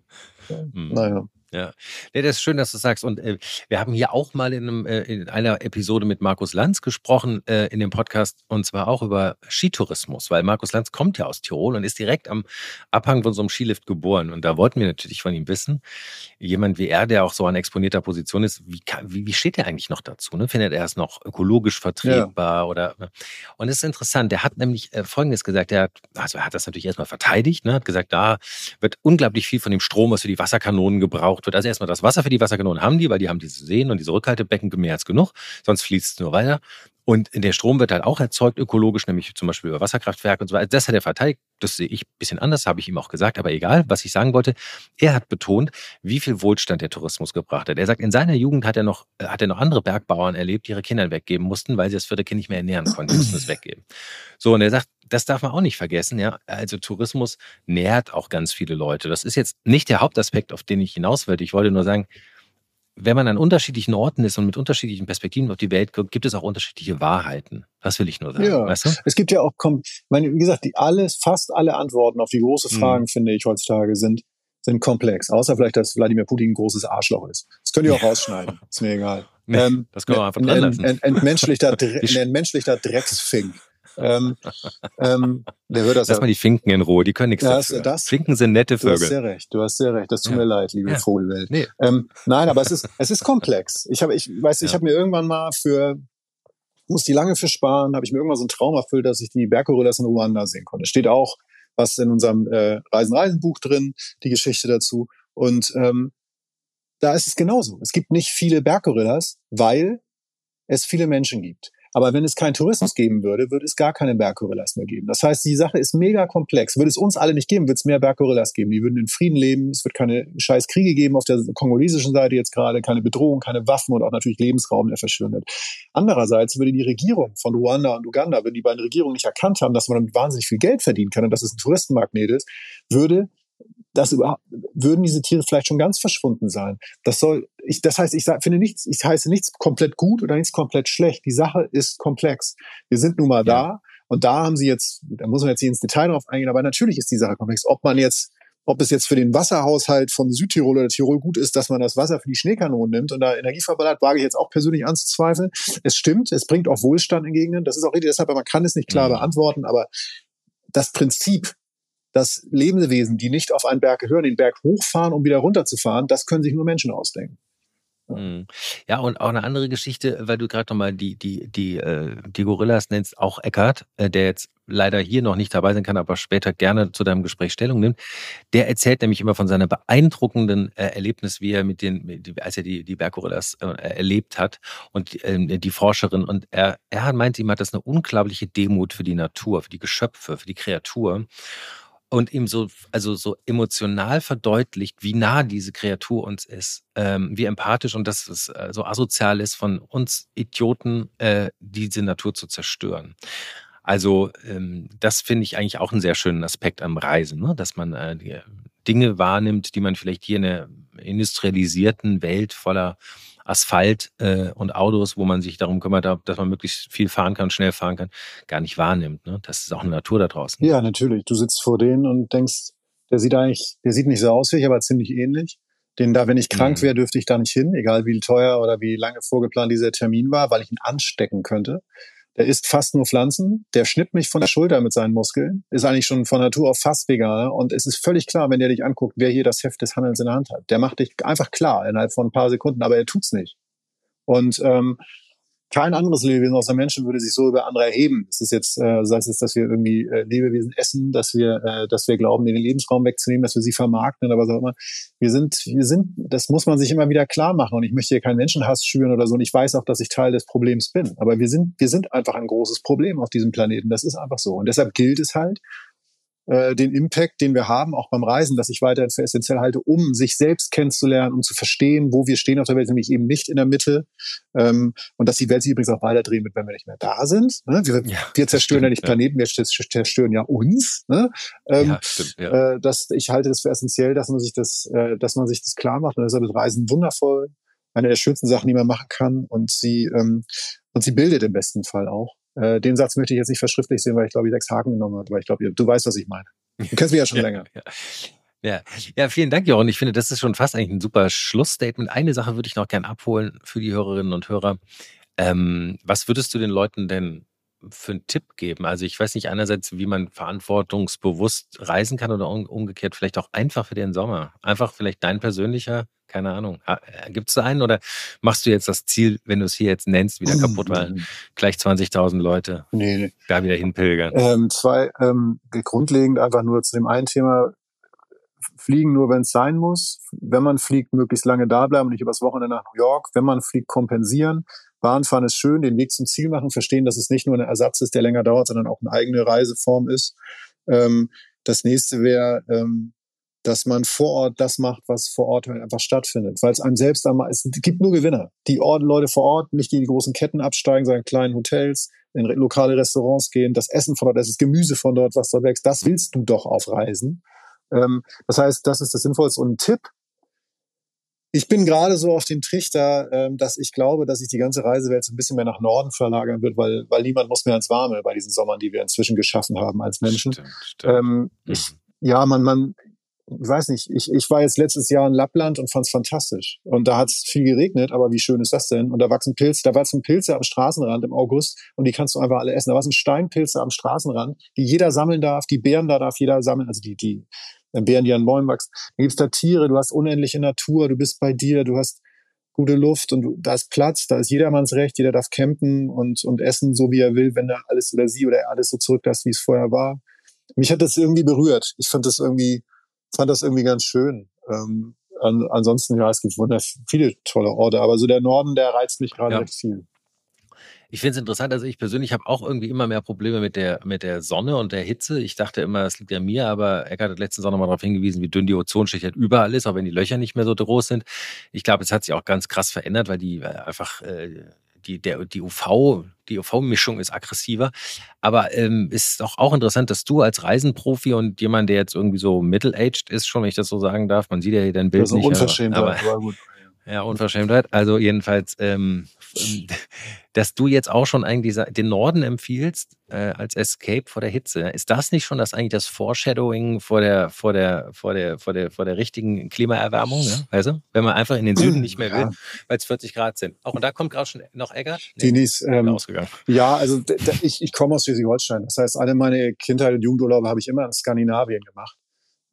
Ja. Mhm. Naja. Ja, nee, das ist schön, dass du sagst. Und äh, wir haben hier auch mal in, einem, äh, in, einer Episode mit Markus Lanz gesprochen äh, in dem Podcast und zwar auch über Skitourismus, weil Markus Lanz kommt ja aus Tirol und ist direkt am Abhang von so einem Skilift geboren. Und da wollten wir natürlich von ihm wissen, jemand wie er, der auch so an exponierter Position ist, wie, wie, wie steht er eigentlich noch dazu? Ne? Findet er es noch ökologisch vertretbar? Ja. Oder, ne? Und es ist interessant, der hat nämlich äh, Folgendes gesagt, er hat, also er hat das natürlich erstmal verteidigt, ne? hat gesagt, da wird unglaublich viel von dem Strom, was für die Wasserkanonen gebraucht gebraucht wird. Also erstmal das Wasser für die Wasserkanonen haben die, weil die haben diese Seen und diese Rückhaltebecken mehr als genug, sonst fließt es nur weiter. Und der Strom wird halt auch erzeugt ökologisch, nämlich zum Beispiel über Wasserkraftwerke und so weiter. Das hat er verteidigt. Das sehe ich ein bisschen anders, habe ich ihm auch gesagt. Aber egal, was ich sagen wollte. Er hat betont, wie viel Wohlstand der Tourismus gebracht hat. Er sagt, in seiner Jugend hat er noch, hat er noch andere Bergbauern erlebt, die ihre Kinder weggeben mussten, weil sie das vierte Kind nicht mehr ernähren konnten, mussten es weggeben. So, und er sagt, das darf man auch nicht vergessen, ja. Also Tourismus nährt auch ganz viele Leute. Das ist jetzt nicht der Hauptaspekt, auf den ich hinaus wollte. Ich wollte nur sagen, wenn man an unterschiedlichen Orten ist und mit unterschiedlichen Perspektiven auf die Welt guckt, gibt es auch unterschiedliche Wahrheiten. Das will ich nur sagen. Ja. Weißt du? Es gibt ja auch, wie gesagt, die alles, fast alle Antworten auf die großen mhm. Fragen, mhm. finde ich heutzutage, sind sind komplex. Außer vielleicht, dass Wladimir Putin ein großes Arschloch ist. Das könnt ihr auch rausschneiden. Ist mir egal. Nee, ähm, das können wir einfach dran lassen. Ein, entmenschlichter, entmenschlichter Drecksfink. Ähm, ähm, der wird das Lass ja, mal die Finken in Ruhe, die können nichts das, dafür. Das, Finken sind nette Vögel. Du hast sehr recht, du hast sehr recht. Das tut ja. mir leid, liebe ja. Vogelwelt. Nee. Ähm, nein, aber es ist, es ist komplex. Ich habe, ich weiß, ja. ich habe mir irgendwann mal für, muss die lange für sparen, habe ich mir irgendwann so einen Traum erfüllt, dass ich die Berggorillas in Ruanda sehen konnte. Steht auch was in unserem äh, Reisen-Reisen-Buch drin, die Geschichte dazu. Und ähm, da ist es genauso. Es gibt nicht viele Berggorillas, weil es viele Menschen gibt. Aber wenn es keinen Tourismus geben würde, würde es gar keine Berggorillas mehr geben. Das heißt, die Sache ist mega komplex. Würde es uns alle nicht geben, würde es mehr Berggorillas geben. Die würden in Frieden leben. Es wird keine scheiß Kriege geben auf der kongolesischen Seite jetzt gerade, keine Bedrohung, keine Waffen und auch natürlich Lebensraum, der verschwindet. Andererseits würde die Regierung von Ruanda und Uganda, wenn die beiden Regierungen nicht erkannt haben, dass man damit wahnsinnig viel Geld verdienen kann und dass es ein Touristenmagnet ist, würde das überhaupt, würden diese Tiere vielleicht schon ganz verschwunden sein. Das soll, ich, das heißt, ich finde nichts, ich heiße nichts komplett gut oder nichts komplett schlecht. Die Sache ist komplex. Wir sind nun mal ja. da und da haben sie jetzt, da muss man jetzt hier ins Detail drauf eingehen, aber natürlich ist die Sache komplex. Ob man jetzt, ob es jetzt für den Wasserhaushalt von Südtirol oder Tirol gut ist, dass man das Wasser für die Schneekanonen nimmt und da Energie verballert, wage ich jetzt auch persönlich anzuzweifeln. Es stimmt, es bringt auch Wohlstand in Gegenden. Das ist auch richtig, deshalb, man kann es nicht klar mhm. beantworten, aber das Prinzip dass Lebewesen, die nicht auf einen Berg gehören, den Berg hochfahren, um wieder runterzufahren, das können sich nur Menschen ausdenken. Ja, und auch eine andere Geschichte, weil du gerade nochmal die, die, die, äh, die Gorillas nennst, auch Eckart, äh, der jetzt leider hier noch nicht dabei sein kann, aber später gerne zu deinem Gespräch Stellung nimmt. Der erzählt nämlich immer von seiner beeindruckenden äh, Erlebnis, wie er mit den, als er die, die Berggorillas erlebt hat und ähm, die Forscherin. Und er, er meint, ihm hat das eine unglaubliche Demut für die Natur, für die Geschöpfe, für die Kreatur und ihm so, also so emotional verdeutlicht, wie nah diese Kreatur uns ist, ähm, wie empathisch und dass es äh, so asozial ist von uns Idioten, äh, diese Natur zu zerstören. Also ähm, das finde ich eigentlich auch einen sehr schönen Aspekt am Reisen, ne? dass man äh, Dinge wahrnimmt, die man vielleicht hier in einer industrialisierten Welt voller Asphalt äh, und Autos, wo man sich darum kümmert, dass man möglichst viel fahren kann, schnell fahren kann, gar nicht wahrnimmt. Ne? Das ist auch eine Natur da draußen. Ja, natürlich. Du sitzt vor denen und denkst, der sieht eigentlich, der sieht nicht so aus wie ich, aber ziemlich ähnlich. Den da, wenn ich krank mhm. wäre, dürfte ich da nicht hin, egal wie teuer oder wie lange vorgeplant dieser Termin war, weil ich ihn anstecken könnte. Der isst fast nur Pflanzen, der schnippt mich von der Schulter mit seinen Muskeln, ist eigentlich schon von Natur auf fast Veganer und es ist völlig klar, wenn der dich anguckt, wer hier das Heft des Handelns in der Hand hat. Der macht dich einfach klar innerhalb von ein paar Sekunden, aber er tut's nicht. Und ähm, kein anderes Lebewesen außer Menschen würde sich so über andere erheben. Das ist jetzt, äh, sei es jetzt, dass wir irgendwie äh, Lebewesen essen, dass wir, äh, dass wir glauben, den Lebensraum wegzunehmen, dass wir sie vermarkten oder was auch immer. Wir sind, wir sind, das muss man sich immer wieder klar machen. Und ich möchte hier keinen Menschenhass schüren oder so. Und ich weiß auch, dass ich Teil des Problems bin. Aber wir sind, wir sind einfach ein großes Problem auf diesem Planeten. Das ist einfach so. Und deshalb gilt es halt, äh, den Impact, den wir haben, auch beim Reisen, dass ich weiterhin für essentiell halte, um sich selbst kennenzulernen, um zu verstehen, wo wir stehen auf der Welt, nämlich eben nicht in der Mitte. Ähm, und dass die Welt sich übrigens auch weiter drehen wird, wenn wir nicht mehr da sind. Ne? Wir, ja, wir zerstören stimmt, ja nicht Planeten, wir zerstören ja uns. Ne? Ähm, ja, stimmt, ja. Äh, dass ich halte das für essentiell, dass man sich das, äh, dass man sich das klar macht. Und deshalb ist Reisen wundervoll, eine der schönsten Sachen, die man machen kann. Und sie ähm, und sie bildet im besten Fall auch. Äh, den Satz möchte ich jetzt nicht verschriftlich sehen, weil ich glaube, ich sechs Haken genommen habe. Aber ich glaube, du weißt, was ich meine. Du kennst mich ja schon ja, länger. Ja. Ja. ja, vielen Dank, Jochen. Ich finde, das ist schon fast eigentlich ein super Schlussstatement. Eine Sache würde ich noch gern abholen für die Hörerinnen und Hörer. Ähm, was würdest du den Leuten denn für einen Tipp geben? Also ich weiß nicht einerseits, wie man verantwortungsbewusst reisen kann oder umgekehrt vielleicht auch einfach für den Sommer. Einfach vielleicht dein persönlicher keine Ahnung. Ah, äh, Gibt es da einen oder machst du jetzt das Ziel, wenn du es hier jetzt nennst, wieder kaputt, weil gleich 20.000 Leute nee, nee. da wieder hinpilgern? Ähm, zwei, ähm, grundlegend einfach nur zu dem einen Thema, fliegen nur, wenn es sein muss. Wenn man fliegt, möglichst lange da bleiben, nicht übers Wochenende nach New York. Wenn man fliegt, kompensieren. Bahnfahren ist schön, den Weg zum Ziel machen, verstehen, dass es nicht nur ein Ersatz ist, der länger dauert, sondern auch eine eigene Reiseform ist. Ähm, das nächste wäre, ähm, dass man vor Ort das macht, was vor Ort halt einfach stattfindet. Weil es einem selbst einmal, es gibt nur Gewinner. Die Ort, Leute vor Ort, nicht die, die großen Ketten absteigen, sondern kleinen Hotels, in lokale Restaurants gehen, das Essen von dort, das Gemüse von dort, was dort wächst, das willst du doch auf Reisen. Ähm, das heißt, das ist das Sinnvollste. Und ein Tipp, ich bin gerade so auf dem Trichter, ähm, dass ich glaube, dass sich die ganze Reisewelt so ein bisschen mehr nach Norden verlagern wird, weil, weil niemand muss mehr ins Warme bei diesen Sommern, die wir inzwischen geschaffen haben als Menschen. Stimmt, stimmt. Ähm, ich, mhm. ja, man, man, ich weiß nicht, ich, ich war jetzt letztes Jahr in Lappland und fand es fantastisch. Und da hat es viel geregnet, aber wie schön ist das denn? Und da wachsen Pilze, da wachsen Pilze am Straßenrand im August und die kannst du einfach alle essen. Da wachsen Steinpilze am Straßenrand, die jeder sammeln darf, die Beeren da darf jeder sammeln, also die, die Beeren, die an Bäumen wachsen. Da gibt's da Tiere, du hast unendliche Natur, du bist bei dir, du hast gute Luft und du, da ist Platz, da ist jedermanns Recht, jeder darf campen und, und essen, so wie er will, wenn er alles oder sie oder er alles so zurücklässt, wie es vorher war. Mich hat das irgendwie berührt. Ich fand das irgendwie, fand das irgendwie ganz schön. Ähm, an, ansonsten, ja, es gibt wunderbar viele tolle Orte, aber so der Norden, der reizt mich gerade ja. recht viel. Ich finde es interessant, also ich persönlich habe auch irgendwie immer mehr Probleme mit der, mit der Sonne und der Hitze. Ich dachte immer, es liegt an mir, aber Eckart hat letztens auch nochmal darauf hingewiesen, wie dünn die Ozonschicht halt überall ist, auch wenn die Löcher nicht mehr so groß sind. Ich glaube, es hat sich auch ganz krass verändert, weil die einfach äh, die, der, die UV, die UV-Mischung ist aggressiver. Aber ähm, ist doch auch interessant, dass du als Reisenprofi und jemand, der jetzt irgendwie so middle-aged ist, schon, wenn ich das so sagen darf, man sieht ja hier dein Bild das ist nicht. Unverschämt, aber, aber gut. Ja, Unverschämtheit. Also jedenfalls, ähm, dass du jetzt auch schon eigentlich den Norden empfiehlst äh, als Escape vor der Hitze. Ist das nicht schon das eigentlich das Foreshadowing vor der vor der vor der vor der vor der richtigen Klimaerwärmung? Ne? Weißt du, wenn man einfach in den Süden nicht mehr will, ja. weil es 40 Grad sind. Auch und da kommt gerade schon noch Eggert. Nee, Dinis, ähm, ausgegangen. Ja, also ich, ich komme aus Schleswig-Holstein. Das heißt, alle meine Kindheit und Jugendurlaube habe ich immer in Skandinavien gemacht.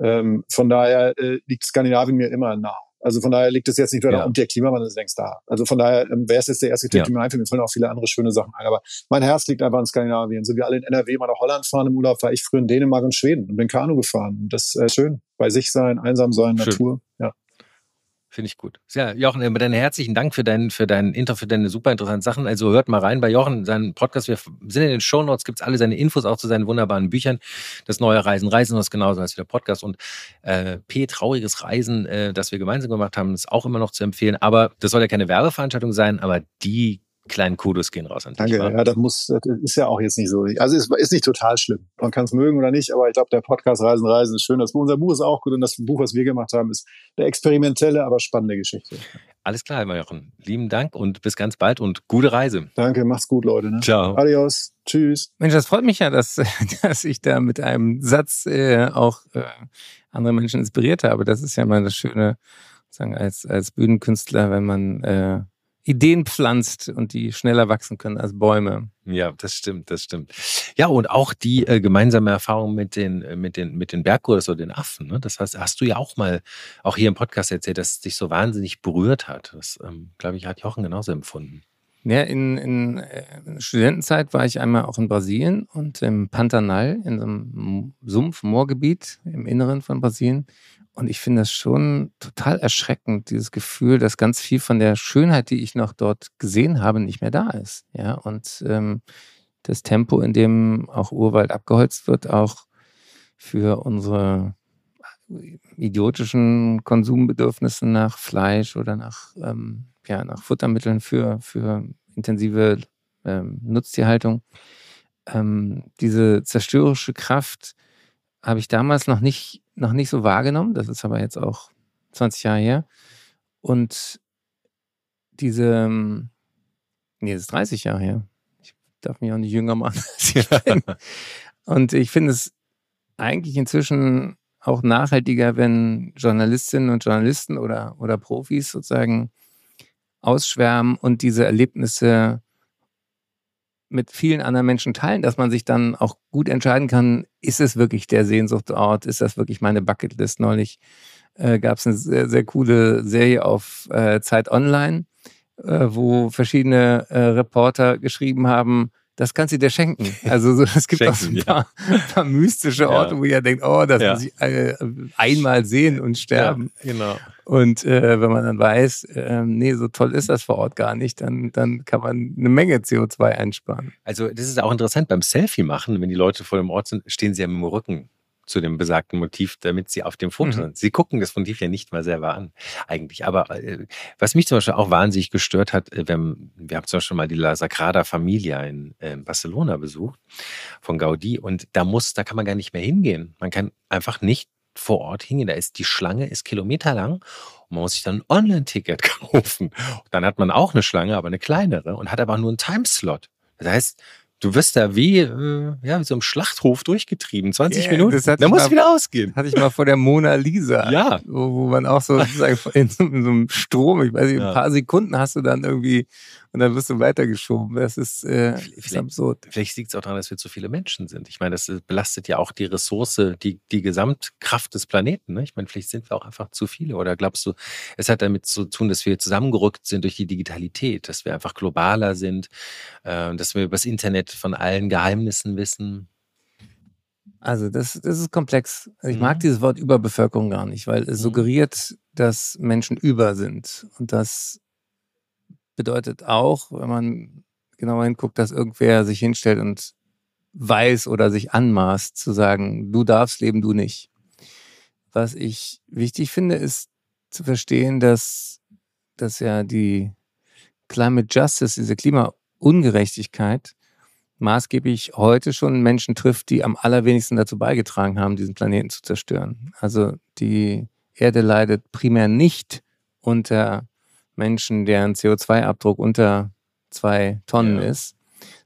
Ähm, von daher äh, liegt Skandinavien mir immer nah. Also von daher liegt es jetzt nicht nur ja. und der Klimawandel ist längst da. Also von daher ähm, wäre es jetzt der erste Tipp, ja. mir einfällt. Mir fallen auch viele andere schöne Sachen ein. Aber mein Herz liegt einfach in Skandinavien. So wie alle in NRW mal nach Holland fahren im Urlaub, war ich früher in Dänemark und Schweden und bin Kanu gefahren. Und das ist äh, schön. Bei sich sein, einsam sein, schön. Natur. Ja. Finde ich gut. Ja, Jochen, äh, dann herzlichen Dank für deinen, für deinen Intro, für deine super interessanten Sachen. Also hört mal rein bei Jochen, seinen Podcast. Wir sind in den Show Notes, gibt's alle seine Infos auch zu seinen wunderbaren Büchern. Das neue Reisen, Reisen, was genauso als der Podcast. Und äh, P, trauriges Reisen, äh, das wir gemeinsam gemacht haben, ist auch immer noch zu empfehlen. Aber das soll ja keine Werbeveranstaltung sein, aber die kleinen Kudos gehen raus an dich. Danke, ja, das muss, das ist ja auch jetzt nicht so. Also es ist nicht total schlimm. Man kann es mögen oder nicht, aber ich glaube, der Podcast Reisen, Reisen ist schön. Das, unser Buch ist auch gut und das Buch, was wir gemacht haben, ist eine experimentelle, aber spannende Geschichte. Alles klar, Herr Jochen. Lieben Dank und bis ganz bald und gute Reise. Danke, mach's gut, Leute. Ne? Ciao. Adios. Tschüss. Mensch, das freut mich ja, dass, dass ich da mit einem Satz äh, auch äh, andere Menschen inspiriert habe. Das ist ja mal das Schöne, sagen als als Bühnenkünstler, wenn man äh, Ideen pflanzt und die schneller wachsen können als Bäume. Ja, das stimmt, das stimmt. Ja, und auch die äh, gemeinsame Erfahrung mit den, äh, mit den, mit den Berggorillas oder den Affen. Ne? Das heißt, hast du ja auch mal, auch hier im Podcast erzählt, dass es dich so wahnsinnig berührt hat. Das, ähm, glaube ich, hat Jochen genauso empfunden. Ja, in, in, äh, in Studentenzeit war ich einmal auch in Brasilien und im Pantanal, in so einem Sumpf, Moorgebiet im Inneren von Brasilien. Und ich finde das schon total erschreckend, dieses Gefühl, dass ganz viel von der Schönheit, die ich noch dort gesehen habe, nicht mehr da ist. Ja, und ähm, das Tempo, in dem auch Urwald abgeholzt wird, auch für unsere idiotischen Konsumbedürfnisse nach Fleisch oder nach, ähm, ja, nach Futtermitteln für, für intensive ähm, Nutztierhaltung. Ähm, diese zerstörerische Kraft habe ich damals noch nicht noch nicht so wahrgenommen. Das ist aber jetzt auch 20 Jahre her. Und diese, ähm, nee, das ist 30 Jahre her. Ich darf mich auch nicht jünger machen. Als ich bin. Und ich finde es eigentlich inzwischen auch nachhaltiger, wenn Journalistinnen und Journalisten oder, oder Profis sozusagen ausschwärmen und diese Erlebnisse mit vielen anderen Menschen teilen, dass man sich dann auch gut entscheiden kann, ist es wirklich der Sehnsuchtort, ist das wirklich meine Bucketlist? Neulich äh, gab es eine sehr, sehr coole Serie auf äh, Zeit Online, äh, wo verschiedene äh, Reporter geschrieben haben, das kannst du dir schenken. Also so, es gibt schenken, auch so ein paar, ja. paar mystische Orte, ja. wo ihr denkt, oh, das ja. muss ich äh, einmal sehen und sterben. Genau. Und äh, wenn man dann weiß, äh, nee, so toll ist das vor Ort gar nicht, dann, dann kann man eine Menge CO2 einsparen. Also das ist auch interessant beim Selfie machen, wenn die Leute vor dem Ort sind, stehen sie ja mit dem Rücken zu dem besagten Motiv, damit sie auf dem Foto mhm. sind. Sie gucken das Motiv ja nicht mal selber an, eigentlich. Aber äh, was mich zum Beispiel auch wahnsinnig gestört hat, äh, wir haben, wir haben zum Beispiel mal die La Sagrada Familia in äh, Barcelona besucht von Gaudi und da muss, da kann man gar nicht mehr hingehen. Man kann einfach nicht vor Ort hingehen. Da ist die Schlange ist kilometerlang und man muss sich dann ein Online-Ticket kaufen. Dann hat man auch eine Schlange, aber eine kleinere und hat aber nur einen Timeslot. Das heißt, Du wirst da wie, äh, ja, wie so im Schlachthof durchgetrieben. 20 yeah, Minuten. Da muss wieder ausgehen. Hatte ich mal vor der Mona Lisa. Ja. Wo, wo man auch so sozusagen in, so, in so einem Strom, ich weiß nicht, ein paar Sekunden hast du dann irgendwie und dann wirst du weitergeschoben. Das ist, äh, ist absurd. Vielleicht liegt es auch daran, dass wir zu viele Menschen sind. Ich meine, das belastet ja auch die Ressource, die, die Gesamtkraft des Planeten. Ne? Ich meine, vielleicht sind wir auch einfach zu viele. Oder glaubst du, es hat damit zu tun, dass wir zusammengerückt sind durch die Digitalität, dass wir einfach globaler sind, äh, dass wir übers Internet von allen Geheimnissen wissen? Also das, das ist komplex. Ich mhm. mag dieses Wort Überbevölkerung gar nicht, weil es mhm. suggeriert, dass Menschen über sind. Und das bedeutet auch, wenn man genauer hinguckt, dass irgendwer sich hinstellt und weiß oder sich anmaßt zu sagen, du darfst leben, du nicht. Was ich wichtig finde, ist zu verstehen, dass, dass ja die Climate Justice, diese Klimaungerechtigkeit, maßgeblich heute schon Menschen trifft, die am allerwenigsten dazu beigetragen haben, diesen Planeten zu zerstören. Also die Erde leidet primär nicht unter Menschen, deren CO2-Abdruck unter zwei Tonnen ja. ist,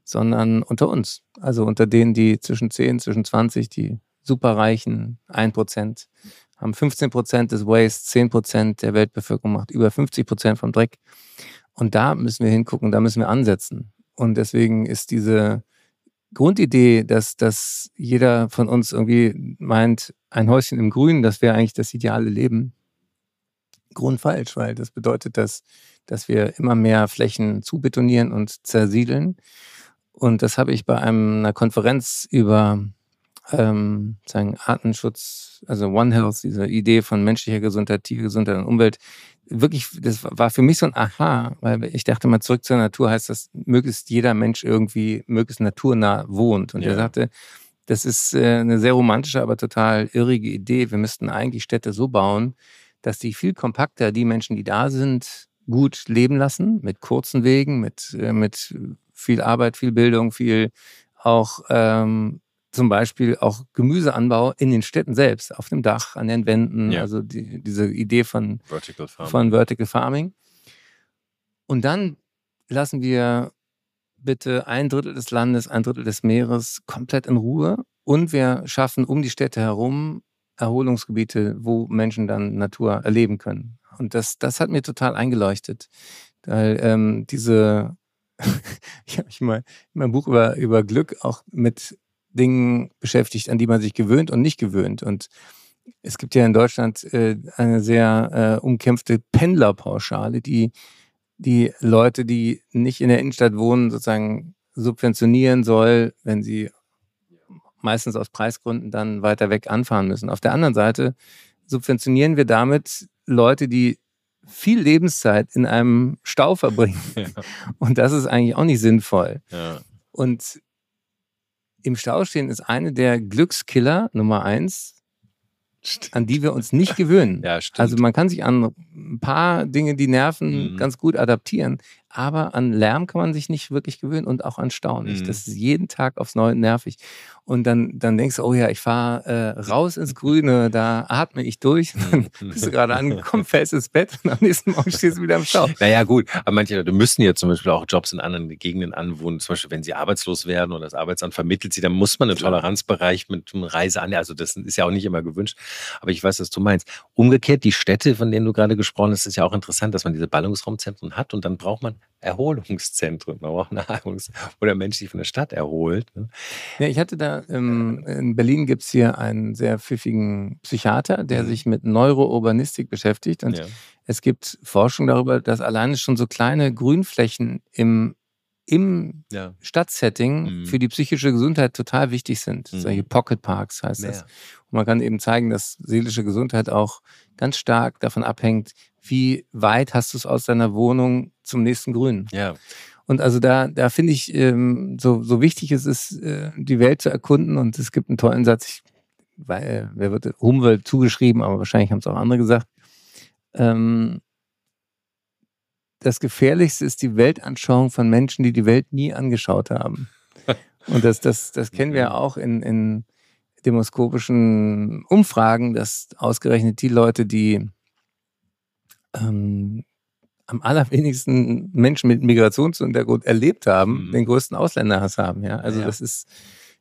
sondern unter uns. Also unter denen, die zwischen 10, zwischen 20, die superreichen 1%, haben 15% des Waste, 10% der Weltbevölkerung macht über 50% vom Dreck. Und da müssen wir hingucken, da müssen wir ansetzen. Und deswegen ist diese Grundidee, dass, dass jeder von uns irgendwie meint, ein Häuschen im Grünen, das wäre eigentlich das ideale Leben, grundfalsch, weil das bedeutet, dass, dass wir immer mehr Flächen zubetonieren und zersiedeln. Und das habe ich bei einer Konferenz über ähm, sagen Artenschutz, also One Health, diese Idee von menschlicher Gesundheit, Tiergesundheit und Umwelt, wirklich, das war für mich so ein Aha, weil ich dachte mal, zurück zur Natur heißt das, möglichst jeder Mensch irgendwie möglichst naturnah wohnt. Und ja. er sagte, das ist äh, eine sehr romantische, aber total irrige Idee. Wir müssten eigentlich Städte so bauen, dass die viel kompakter die Menschen, die da sind, gut leben lassen, mit kurzen Wegen, mit, äh, mit viel Arbeit, viel Bildung, viel auch ähm, zum Beispiel auch Gemüseanbau in den Städten selbst, auf dem Dach, an den Wänden, ja. also die, diese Idee von Vertical, von Vertical Farming. Und dann lassen wir bitte ein Drittel des Landes, ein Drittel des Meeres komplett in Ruhe und wir schaffen um die Städte herum Erholungsgebiete, wo Menschen dann Natur erleben können. Und das, das hat mir total eingeleuchtet. Weil ähm, diese, ich habe mich mal in meinem Buch über, über Glück auch mit Dingen beschäftigt, an die man sich gewöhnt und nicht gewöhnt. Und es gibt ja in Deutschland äh, eine sehr äh, umkämpfte Pendlerpauschale, die die Leute, die nicht in der Innenstadt wohnen, sozusagen subventionieren soll, wenn sie meistens aus Preisgründen dann weiter weg anfahren müssen. Auf der anderen Seite subventionieren wir damit Leute, die viel Lebenszeit in einem Stau verbringen. Ja. Und das ist eigentlich auch nicht sinnvoll. Ja. Und im Stau stehen ist eine der Glückskiller Nummer eins, Stimmt. an die wir uns nicht gewöhnen. Ja, also man kann sich an ein paar Dinge, die nerven, mhm. ganz gut adaptieren, aber an Lärm kann man sich nicht wirklich gewöhnen und auch an Stau nicht. Mhm. Das ist jeden Tag aufs Neue nervig. Und dann, dann denkst du, oh ja, ich fahre äh, raus ins Grüne, da atme ich durch, und dann mhm. bist du gerade angekommen, fällst ins Bett und am nächsten Morgen stehst du wieder im Stau. Naja, gut, aber manche Leute müssen ja zum Beispiel auch Jobs in anderen Gegenden anwohnen. Zum Beispiel, wenn sie arbeitslos werden oder das Arbeitsamt vermittelt sie, dann muss man einen Toleranzbereich mit einem Reise an. Also das ist ja auch nicht immer gewünscht. Aber ich weiß, was du meinst. Umgekehrt, die Städte, von denen du gerade gesprochen hast, ist ja auch interessant, dass man diese Ballungsraumzentren hat und dann braucht man Erholungszentren, man braucht eine Erholungs wo der Mensch sich von der Stadt erholt. Ne? Ja, ich hatte da, ähm, in Berlin gibt es hier einen sehr pfiffigen Psychiater, der mhm. sich mit Neurourbanistik beschäftigt. Und ja. es gibt Forschung darüber, dass alleine schon so kleine Grünflächen im im ja. Stadtsetting mhm. für die psychische Gesundheit total wichtig sind. Mhm. Solche Pocket Parks heißt ja. das. Und man kann eben zeigen, dass seelische Gesundheit auch ganz stark davon abhängt, wie weit hast du es aus deiner Wohnung zum nächsten Grün. Ja. Und also da, da finde ich, ähm, so, so wichtig es ist, äh, die Welt zu erkunden. Und es gibt einen tollen Satz, ich, weil, wer wird Humboldt zugeschrieben, aber wahrscheinlich haben es auch andere gesagt. Ähm, das Gefährlichste ist die Weltanschauung von Menschen, die die Welt nie angeschaut haben. Und das, das, das kennen wir ja auch in, in demoskopischen Umfragen, dass ausgerechnet die Leute, die ähm, am allerwenigsten Menschen mit Migrationshintergrund erlebt haben, mhm. den größten Ausländerhass haben. Ja, also ja. das ist,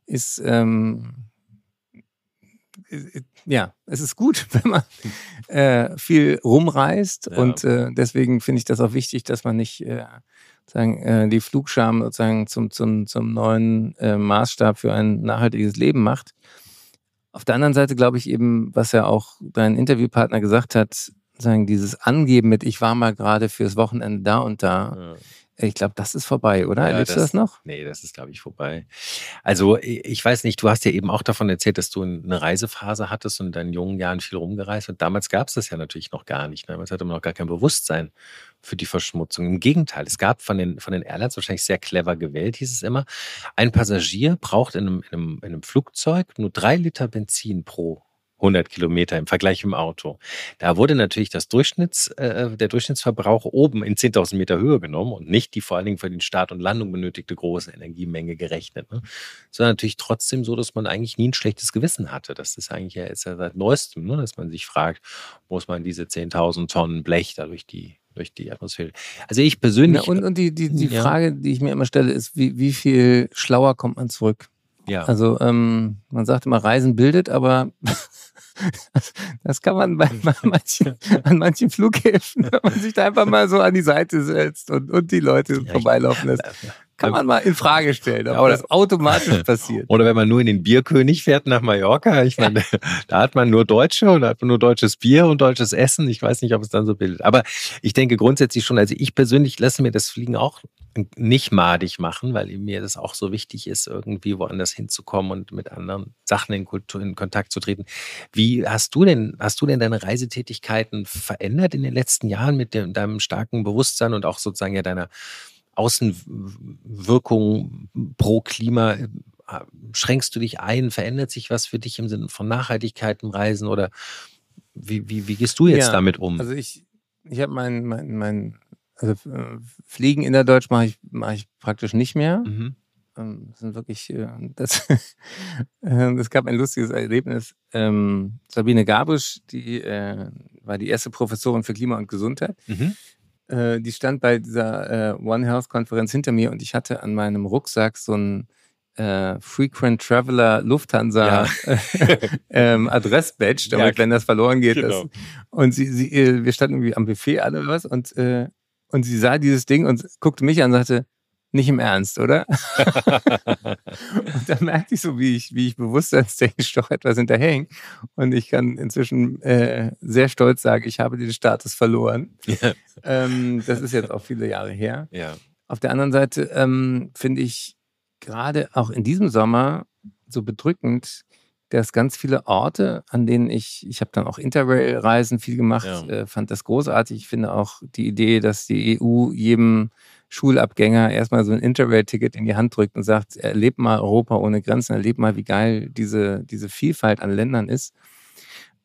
ist ähm, ja, es ist gut, wenn man äh, viel rumreist ja. und äh, deswegen finde ich das auch wichtig, dass man nicht äh, sagen, äh, die Flugscham sozusagen zum, zum, zum neuen äh, Maßstab für ein nachhaltiges Leben macht. Auf der anderen Seite glaube ich eben, was ja auch dein Interviewpartner gesagt hat, sagen dieses Angeben mit, ich war mal gerade fürs Wochenende da und da. Ja ich glaube, das ist vorbei, oder? Ja, Erlebst das, du das noch? Nee, das ist, glaube ich, vorbei. Also, ich weiß nicht, du hast ja eben auch davon erzählt, dass du eine Reisephase hattest und in deinen jungen Jahren viel rumgereist. Und damals gab es das ja natürlich noch gar nicht. Ne? Damals hatte man noch gar kein Bewusstsein für die Verschmutzung. Im Gegenteil, es gab von den, von den Airlines wahrscheinlich sehr clever gewählt, hieß es immer, ein Passagier braucht in einem, in einem, in einem Flugzeug nur drei Liter Benzin pro 100 Kilometer im Vergleich im Auto. Da wurde natürlich das Durchschnitts, äh, der Durchschnittsverbrauch oben in 10.000 Meter Höhe genommen und nicht die vor allen Dingen für den Start und Landung benötigte große Energiemenge gerechnet. Ne? Sondern natürlich trotzdem so, dass man eigentlich nie ein schlechtes Gewissen hatte. Das ist eigentlich ja, ist ja seit neuestem, ne? dass man sich fragt, muss man diese 10.000 Tonnen Blech da durch die durch die Atmosphäre. Also ich persönlich. Ja, und, und die, die, die ja. Frage, die ich mir immer stelle, ist, wie, wie viel schlauer kommt man zurück? Ja. Also ähm, man sagt immer, Reisen bildet, aber das kann man bei, bei manchen, an manchen Flughäfen, wenn man sich da einfach mal so an die Seite setzt und, und die Leute ja, vorbeilaufen lässt. Kann man mal in Frage stellen, ob ja, das automatisch passiert. Oder wenn man nur in den Bierkönig fährt nach Mallorca, ich meine, da hat man nur Deutsche und da hat man nur deutsches Bier und deutsches Essen. Ich weiß nicht, ob es dann so bildet. Aber ich denke grundsätzlich schon, also ich persönlich lasse mir das Fliegen auch nicht madig machen, weil mir das auch so wichtig ist, irgendwie woanders hinzukommen und mit anderen Sachen in, Kultur, in Kontakt zu treten. Wie hast du denn, hast du denn deine Reisetätigkeiten verändert in den letzten Jahren mit dem, deinem starken Bewusstsein und auch sozusagen ja deiner Außenwirkung pro Klima? Schränkst du dich ein? Verändert sich was für dich im Sinne von Nachhaltigkeit im Reisen oder wie, wie, wie gehst du jetzt ja, damit um? Also ich, ich habe mein, mein, mein also äh, Fliegen in der Deutsch mache ich, mache ich praktisch nicht mehr. Mhm. Ähm, das sind wirklich, äh, das, äh, es gab ein lustiges Erlebnis. Ähm, Sabine Gabusch, die äh, war die erste Professorin für Klima und Gesundheit. Mhm. Äh, die stand bei dieser äh, One Health Konferenz hinter mir und ich hatte an meinem Rucksack so ein äh, Frequent Traveler Lufthansa ja. ähm, Adressbadge, damit, ja, wenn das verloren geht. Genau. Das, und sie, sie, wir standen irgendwie am Buffet alle was und äh, und sie sah dieses Ding und guckte mich an und sagte, nicht im Ernst, oder? und dann merkte ich so, wie ich, wie ich bewusstseinstechnisch doch etwas hinterhänge. Und ich kann inzwischen äh, sehr stolz sagen, ich habe den Status verloren. Ja. Ähm, das ist jetzt auch viele Jahre her. Ja. Auf der anderen Seite ähm, finde ich gerade auch in diesem Sommer so bedrückend, dass ganz viele Orte, an denen ich, ich habe dann auch Interrail-Reisen viel gemacht, ja. äh, fand das großartig. Ich finde auch die Idee, dass die EU jedem Schulabgänger erstmal so ein Interrail-Ticket in die Hand drückt und sagt, erlebt mal Europa ohne Grenzen, erlebt mal, wie geil diese, diese Vielfalt an Ländern ist.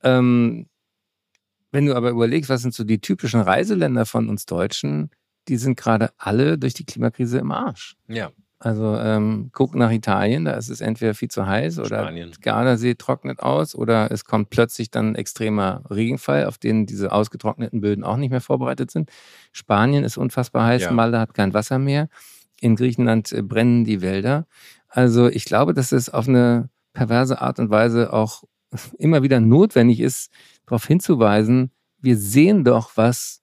Ähm, wenn du aber überlegst, was sind so die typischen Reiseländer von uns Deutschen, die sind gerade alle durch die Klimakrise im Arsch. Ja. Also ähm, guck nach Italien, da ist es entweder viel zu heiß oder Spanien. Gardasee trocknet aus oder es kommt plötzlich dann extremer Regenfall, auf den diese ausgetrockneten Böden auch nicht mehr vorbereitet sind. Spanien ist unfassbar heiß, ja. Malta hat kein Wasser mehr. In Griechenland äh, brennen die Wälder. Also ich glaube, dass es auf eine perverse Art und Weise auch immer wieder notwendig ist, darauf hinzuweisen, wir sehen doch, was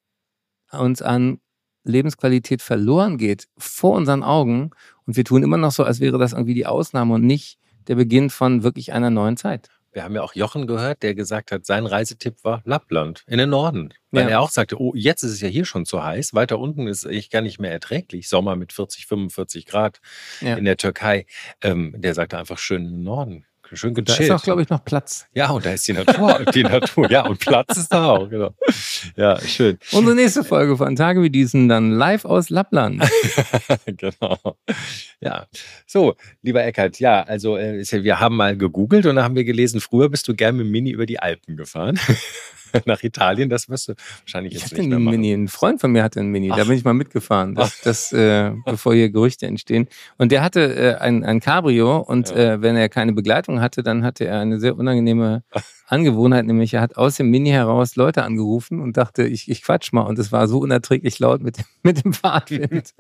uns an Lebensqualität verloren geht vor unseren Augen und wir tun immer noch so, als wäre das irgendwie die Ausnahme und nicht der Beginn von wirklich einer neuen Zeit. Wir haben ja auch Jochen gehört, der gesagt hat, sein Reisetipp war Lappland in den Norden. Weil ja. er auch sagte, oh, jetzt ist es ja hier schon zu heiß. Weiter unten ist es gar nicht mehr erträglich. Sommer mit 40, 45 Grad ja. in der Türkei. Ähm, der sagte einfach schön in den Norden schön gechillt. Da ist auch, glaube ich, noch Platz. Ja, und da ist die Natur. die Natur, ja, und Platz ist da auch, genau. Ja, schön. Unsere nächste Folge von Tage wie diesen dann live aus Lappland. genau. Ja. So, lieber Eckert, ja, also äh, wir haben mal gegoogelt und da haben wir gelesen, früher bist du gern mit Mini über die Alpen gefahren. nach Italien, das wirst du wahrscheinlich jetzt ich nicht mehr machen. Mini. Ein Freund von mir hatte einen Mini, Ach. da bin ich mal mitgefahren, das, das äh, bevor hier Gerüchte entstehen. Und der hatte äh, ein, ein Cabrio und ja. äh, wenn er keine Begleitung hatte, dann hatte er eine sehr unangenehme Angewohnheit, nämlich er hat aus dem Mini heraus Leute angerufen und dachte, ich, ich quatsch mal. Und es war so unerträglich laut mit, mit dem Fahrtwind.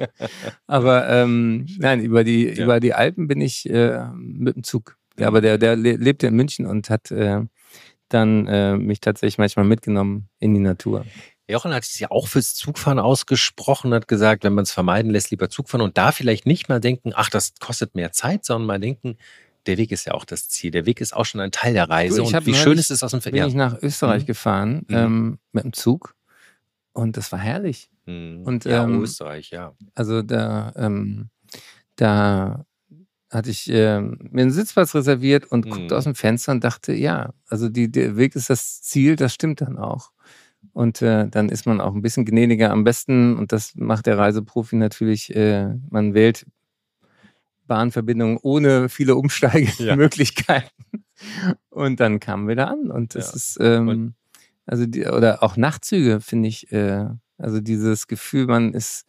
Aber ähm, nein, über die, ja. über die Alpen bin ich äh, mit dem Zug. Ja, aber der, der lebte in München und hat äh, dann äh, mich tatsächlich manchmal mitgenommen in die Natur. Jochen hat sich ja auch fürs Zugfahren ausgesprochen, hat gesagt, wenn man es vermeiden lässt, lieber Zugfahren und da vielleicht nicht mal denken, ach, das kostet mehr Zeit, sondern mal denken, der Weg ist ja auch das Ziel. Der Weg ist auch schon ein Teil der Reise. Du, und wie schön ist es aus dem Verkehr? Bin ich nach Österreich mhm. gefahren mhm. ähm, mit dem Zug und das war herrlich. Mhm. Und, ja, ähm, Österreich, ja. Also da, ähm, da hatte ich äh, mir einen Sitzplatz reserviert und guckte mhm. aus dem Fenster und dachte, ja, also die, der Weg ist das Ziel, das stimmt dann auch. Und äh, dann ist man auch ein bisschen gnädiger am besten. Und das macht der Reiseprofi natürlich. Äh, man wählt Bahnverbindungen ohne viele Umsteigemöglichkeiten. Ja. Und dann kamen wir da an. Und das ja. ist, ähm, also die, oder auch Nachtzüge, finde ich, äh, also dieses Gefühl, man ist,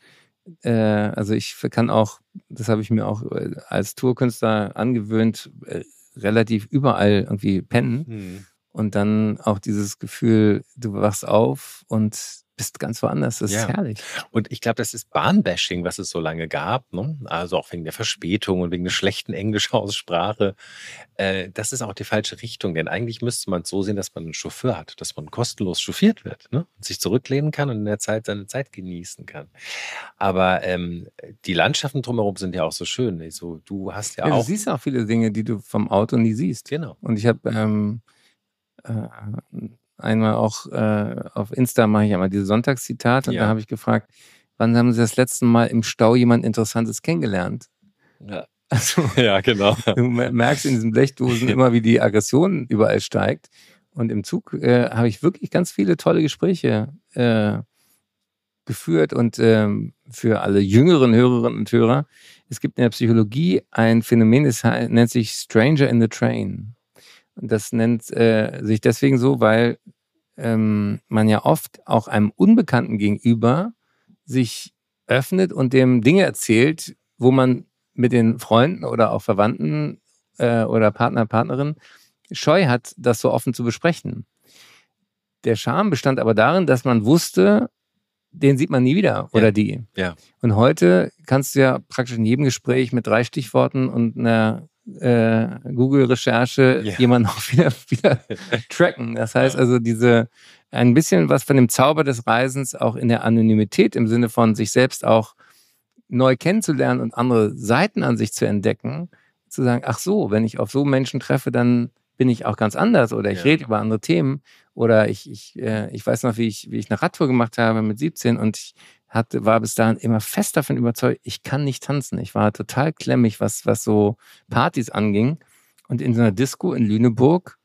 äh, also ich kann auch, das habe ich mir auch äh, als Tourkünstler angewöhnt, äh, relativ überall irgendwie pennen. Hm. Und dann auch dieses Gefühl, du wachst auf und bist ganz woanders. Das ja. ist herrlich. Und ich glaube, das ist Bahnbashing, was es so lange gab. Ne? Also auch wegen der Verspätung und wegen der schlechten Englischaussprache. Äh, das ist auch die falsche Richtung. Denn eigentlich müsste man es so sehen, dass man einen Chauffeur hat, dass man kostenlos chauffiert wird ne? und sich zurücklehnen kann und in der Zeit seine Zeit genießen kann. Aber ähm, die Landschaften drumherum sind ja auch so schön. Also, du hast ja, ja auch. Du siehst auch viele Dinge, die du vom Auto nie siehst. Genau. Und ich habe. Ähm äh, einmal auch äh, auf Insta mache ich einmal diese Sonntagszitate und ja. da habe ich gefragt, wann haben Sie das letzte Mal im Stau jemand Interessantes kennengelernt? Ja. Also, ja, genau. Du merkst in diesen Blechdosen immer, wie die Aggression überall steigt. Und im Zug äh, habe ich wirklich ganz viele tolle Gespräche äh, geführt und ähm, für alle jüngeren Hörerinnen und Hörer. Es gibt in der Psychologie ein Phänomen, das nennt sich Stranger in the Train. Das nennt äh, sich deswegen so, weil ähm, man ja oft auch einem Unbekannten gegenüber sich öffnet und dem Dinge erzählt, wo man mit den Freunden oder auch Verwandten äh, oder Partner, Partnerin Scheu hat, das so offen zu besprechen. Der Charme bestand aber darin, dass man wusste, den sieht man nie wieder oder ja. die. Ja. Und heute kannst du ja praktisch in jedem Gespräch mit drei Stichworten und einer äh, Google-Recherche yeah. jemanden auch wieder, wieder tracken. Das heißt also, diese ein bisschen was von dem Zauber des Reisens auch in der Anonymität im Sinne von sich selbst auch neu kennenzulernen und andere Seiten an sich zu entdecken, zu sagen, ach so, wenn ich auf so Menschen treffe, dann bin ich auch ganz anders oder ich ja. rede über andere Themen oder ich, ich, äh, ich weiß noch, wie ich, wie ich eine Radtour gemacht habe mit 17 und ich hatte, war bis dahin immer fest davon überzeugt, ich kann nicht tanzen. Ich war total klemmig, was, was so Partys anging. Und in so einer Disco in Lüneburg,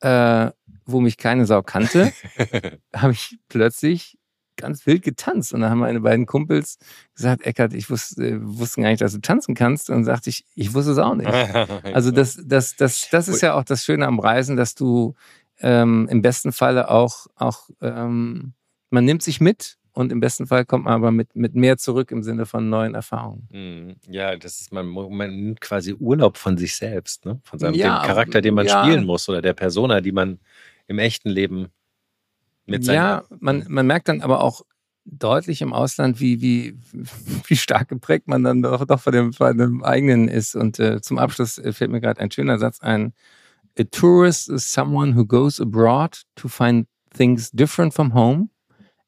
äh, wo mich keine Sau kannte, habe ich plötzlich ganz wild getanzt. Und dann haben meine beiden Kumpels gesagt, Eckert, ich wusste, äh, wusste gar nicht, dass du tanzen kannst. Und dann sagte ich, ich wusste es auch nicht. Also das, das, das, das ist ja auch das Schöne am Reisen, dass du ähm, im besten Falle auch, auch ähm, man nimmt sich mit und im besten Fall kommt man aber mit, mit mehr zurück im Sinne von neuen Erfahrungen. Mhm. Ja, das ist man, man nimmt quasi Urlaub von sich selbst, ne? von seinem ja, Charakter, den man ja. spielen muss oder der Persona, die man im echten Leben mit seinem. Ja, man, man merkt dann aber auch deutlich im Ausland, wie, wie, wie stark geprägt man dann doch, doch von, dem, von dem eigenen ist. Und äh, zum Abschluss äh, fällt mir gerade ein schöner Satz ein. A tourist is someone who goes abroad to find things different from home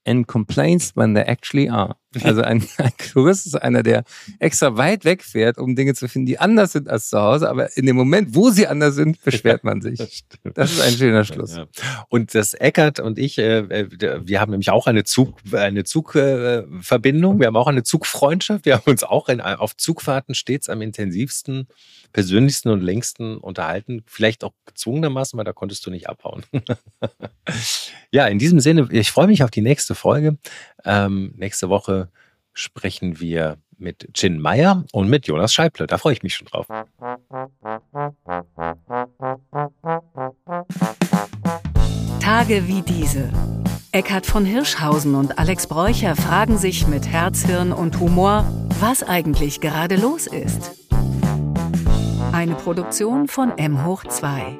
and complaints when they actually are. Also ein, ein Tourist ist einer, der extra weit wegfährt, um Dinge zu finden, die anders sind als zu Hause. Aber in dem Moment, wo sie anders sind, beschwert man sich. Das, das ist ein schöner Schluss. Ja. Und das Eckert und ich, äh, äh, wir haben nämlich auch eine Zug, eine Zugverbindung. Wir haben auch eine Zugfreundschaft. Wir haben uns auch in, auf Zugfahrten stets am intensivsten persönlichsten und längsten unterhalten. Vielleicht auch gezwungenermaßen, weil da konntest du nicht abhauen. ja, in diesem Sinne, ich freue mich auf die nächste Folge. Ähm, nächste Woche sprechen wir mit Jin Meyer und mit Jonas Scheible. Da freue ich mich schon drauf. Tage wie diese. Eckhard von Hirschhausen und Alex Bräucher fragen sich mit Herz, Hirn und Humor, was eigentlich gerade los ist. Eine Produktion von M hoch 2.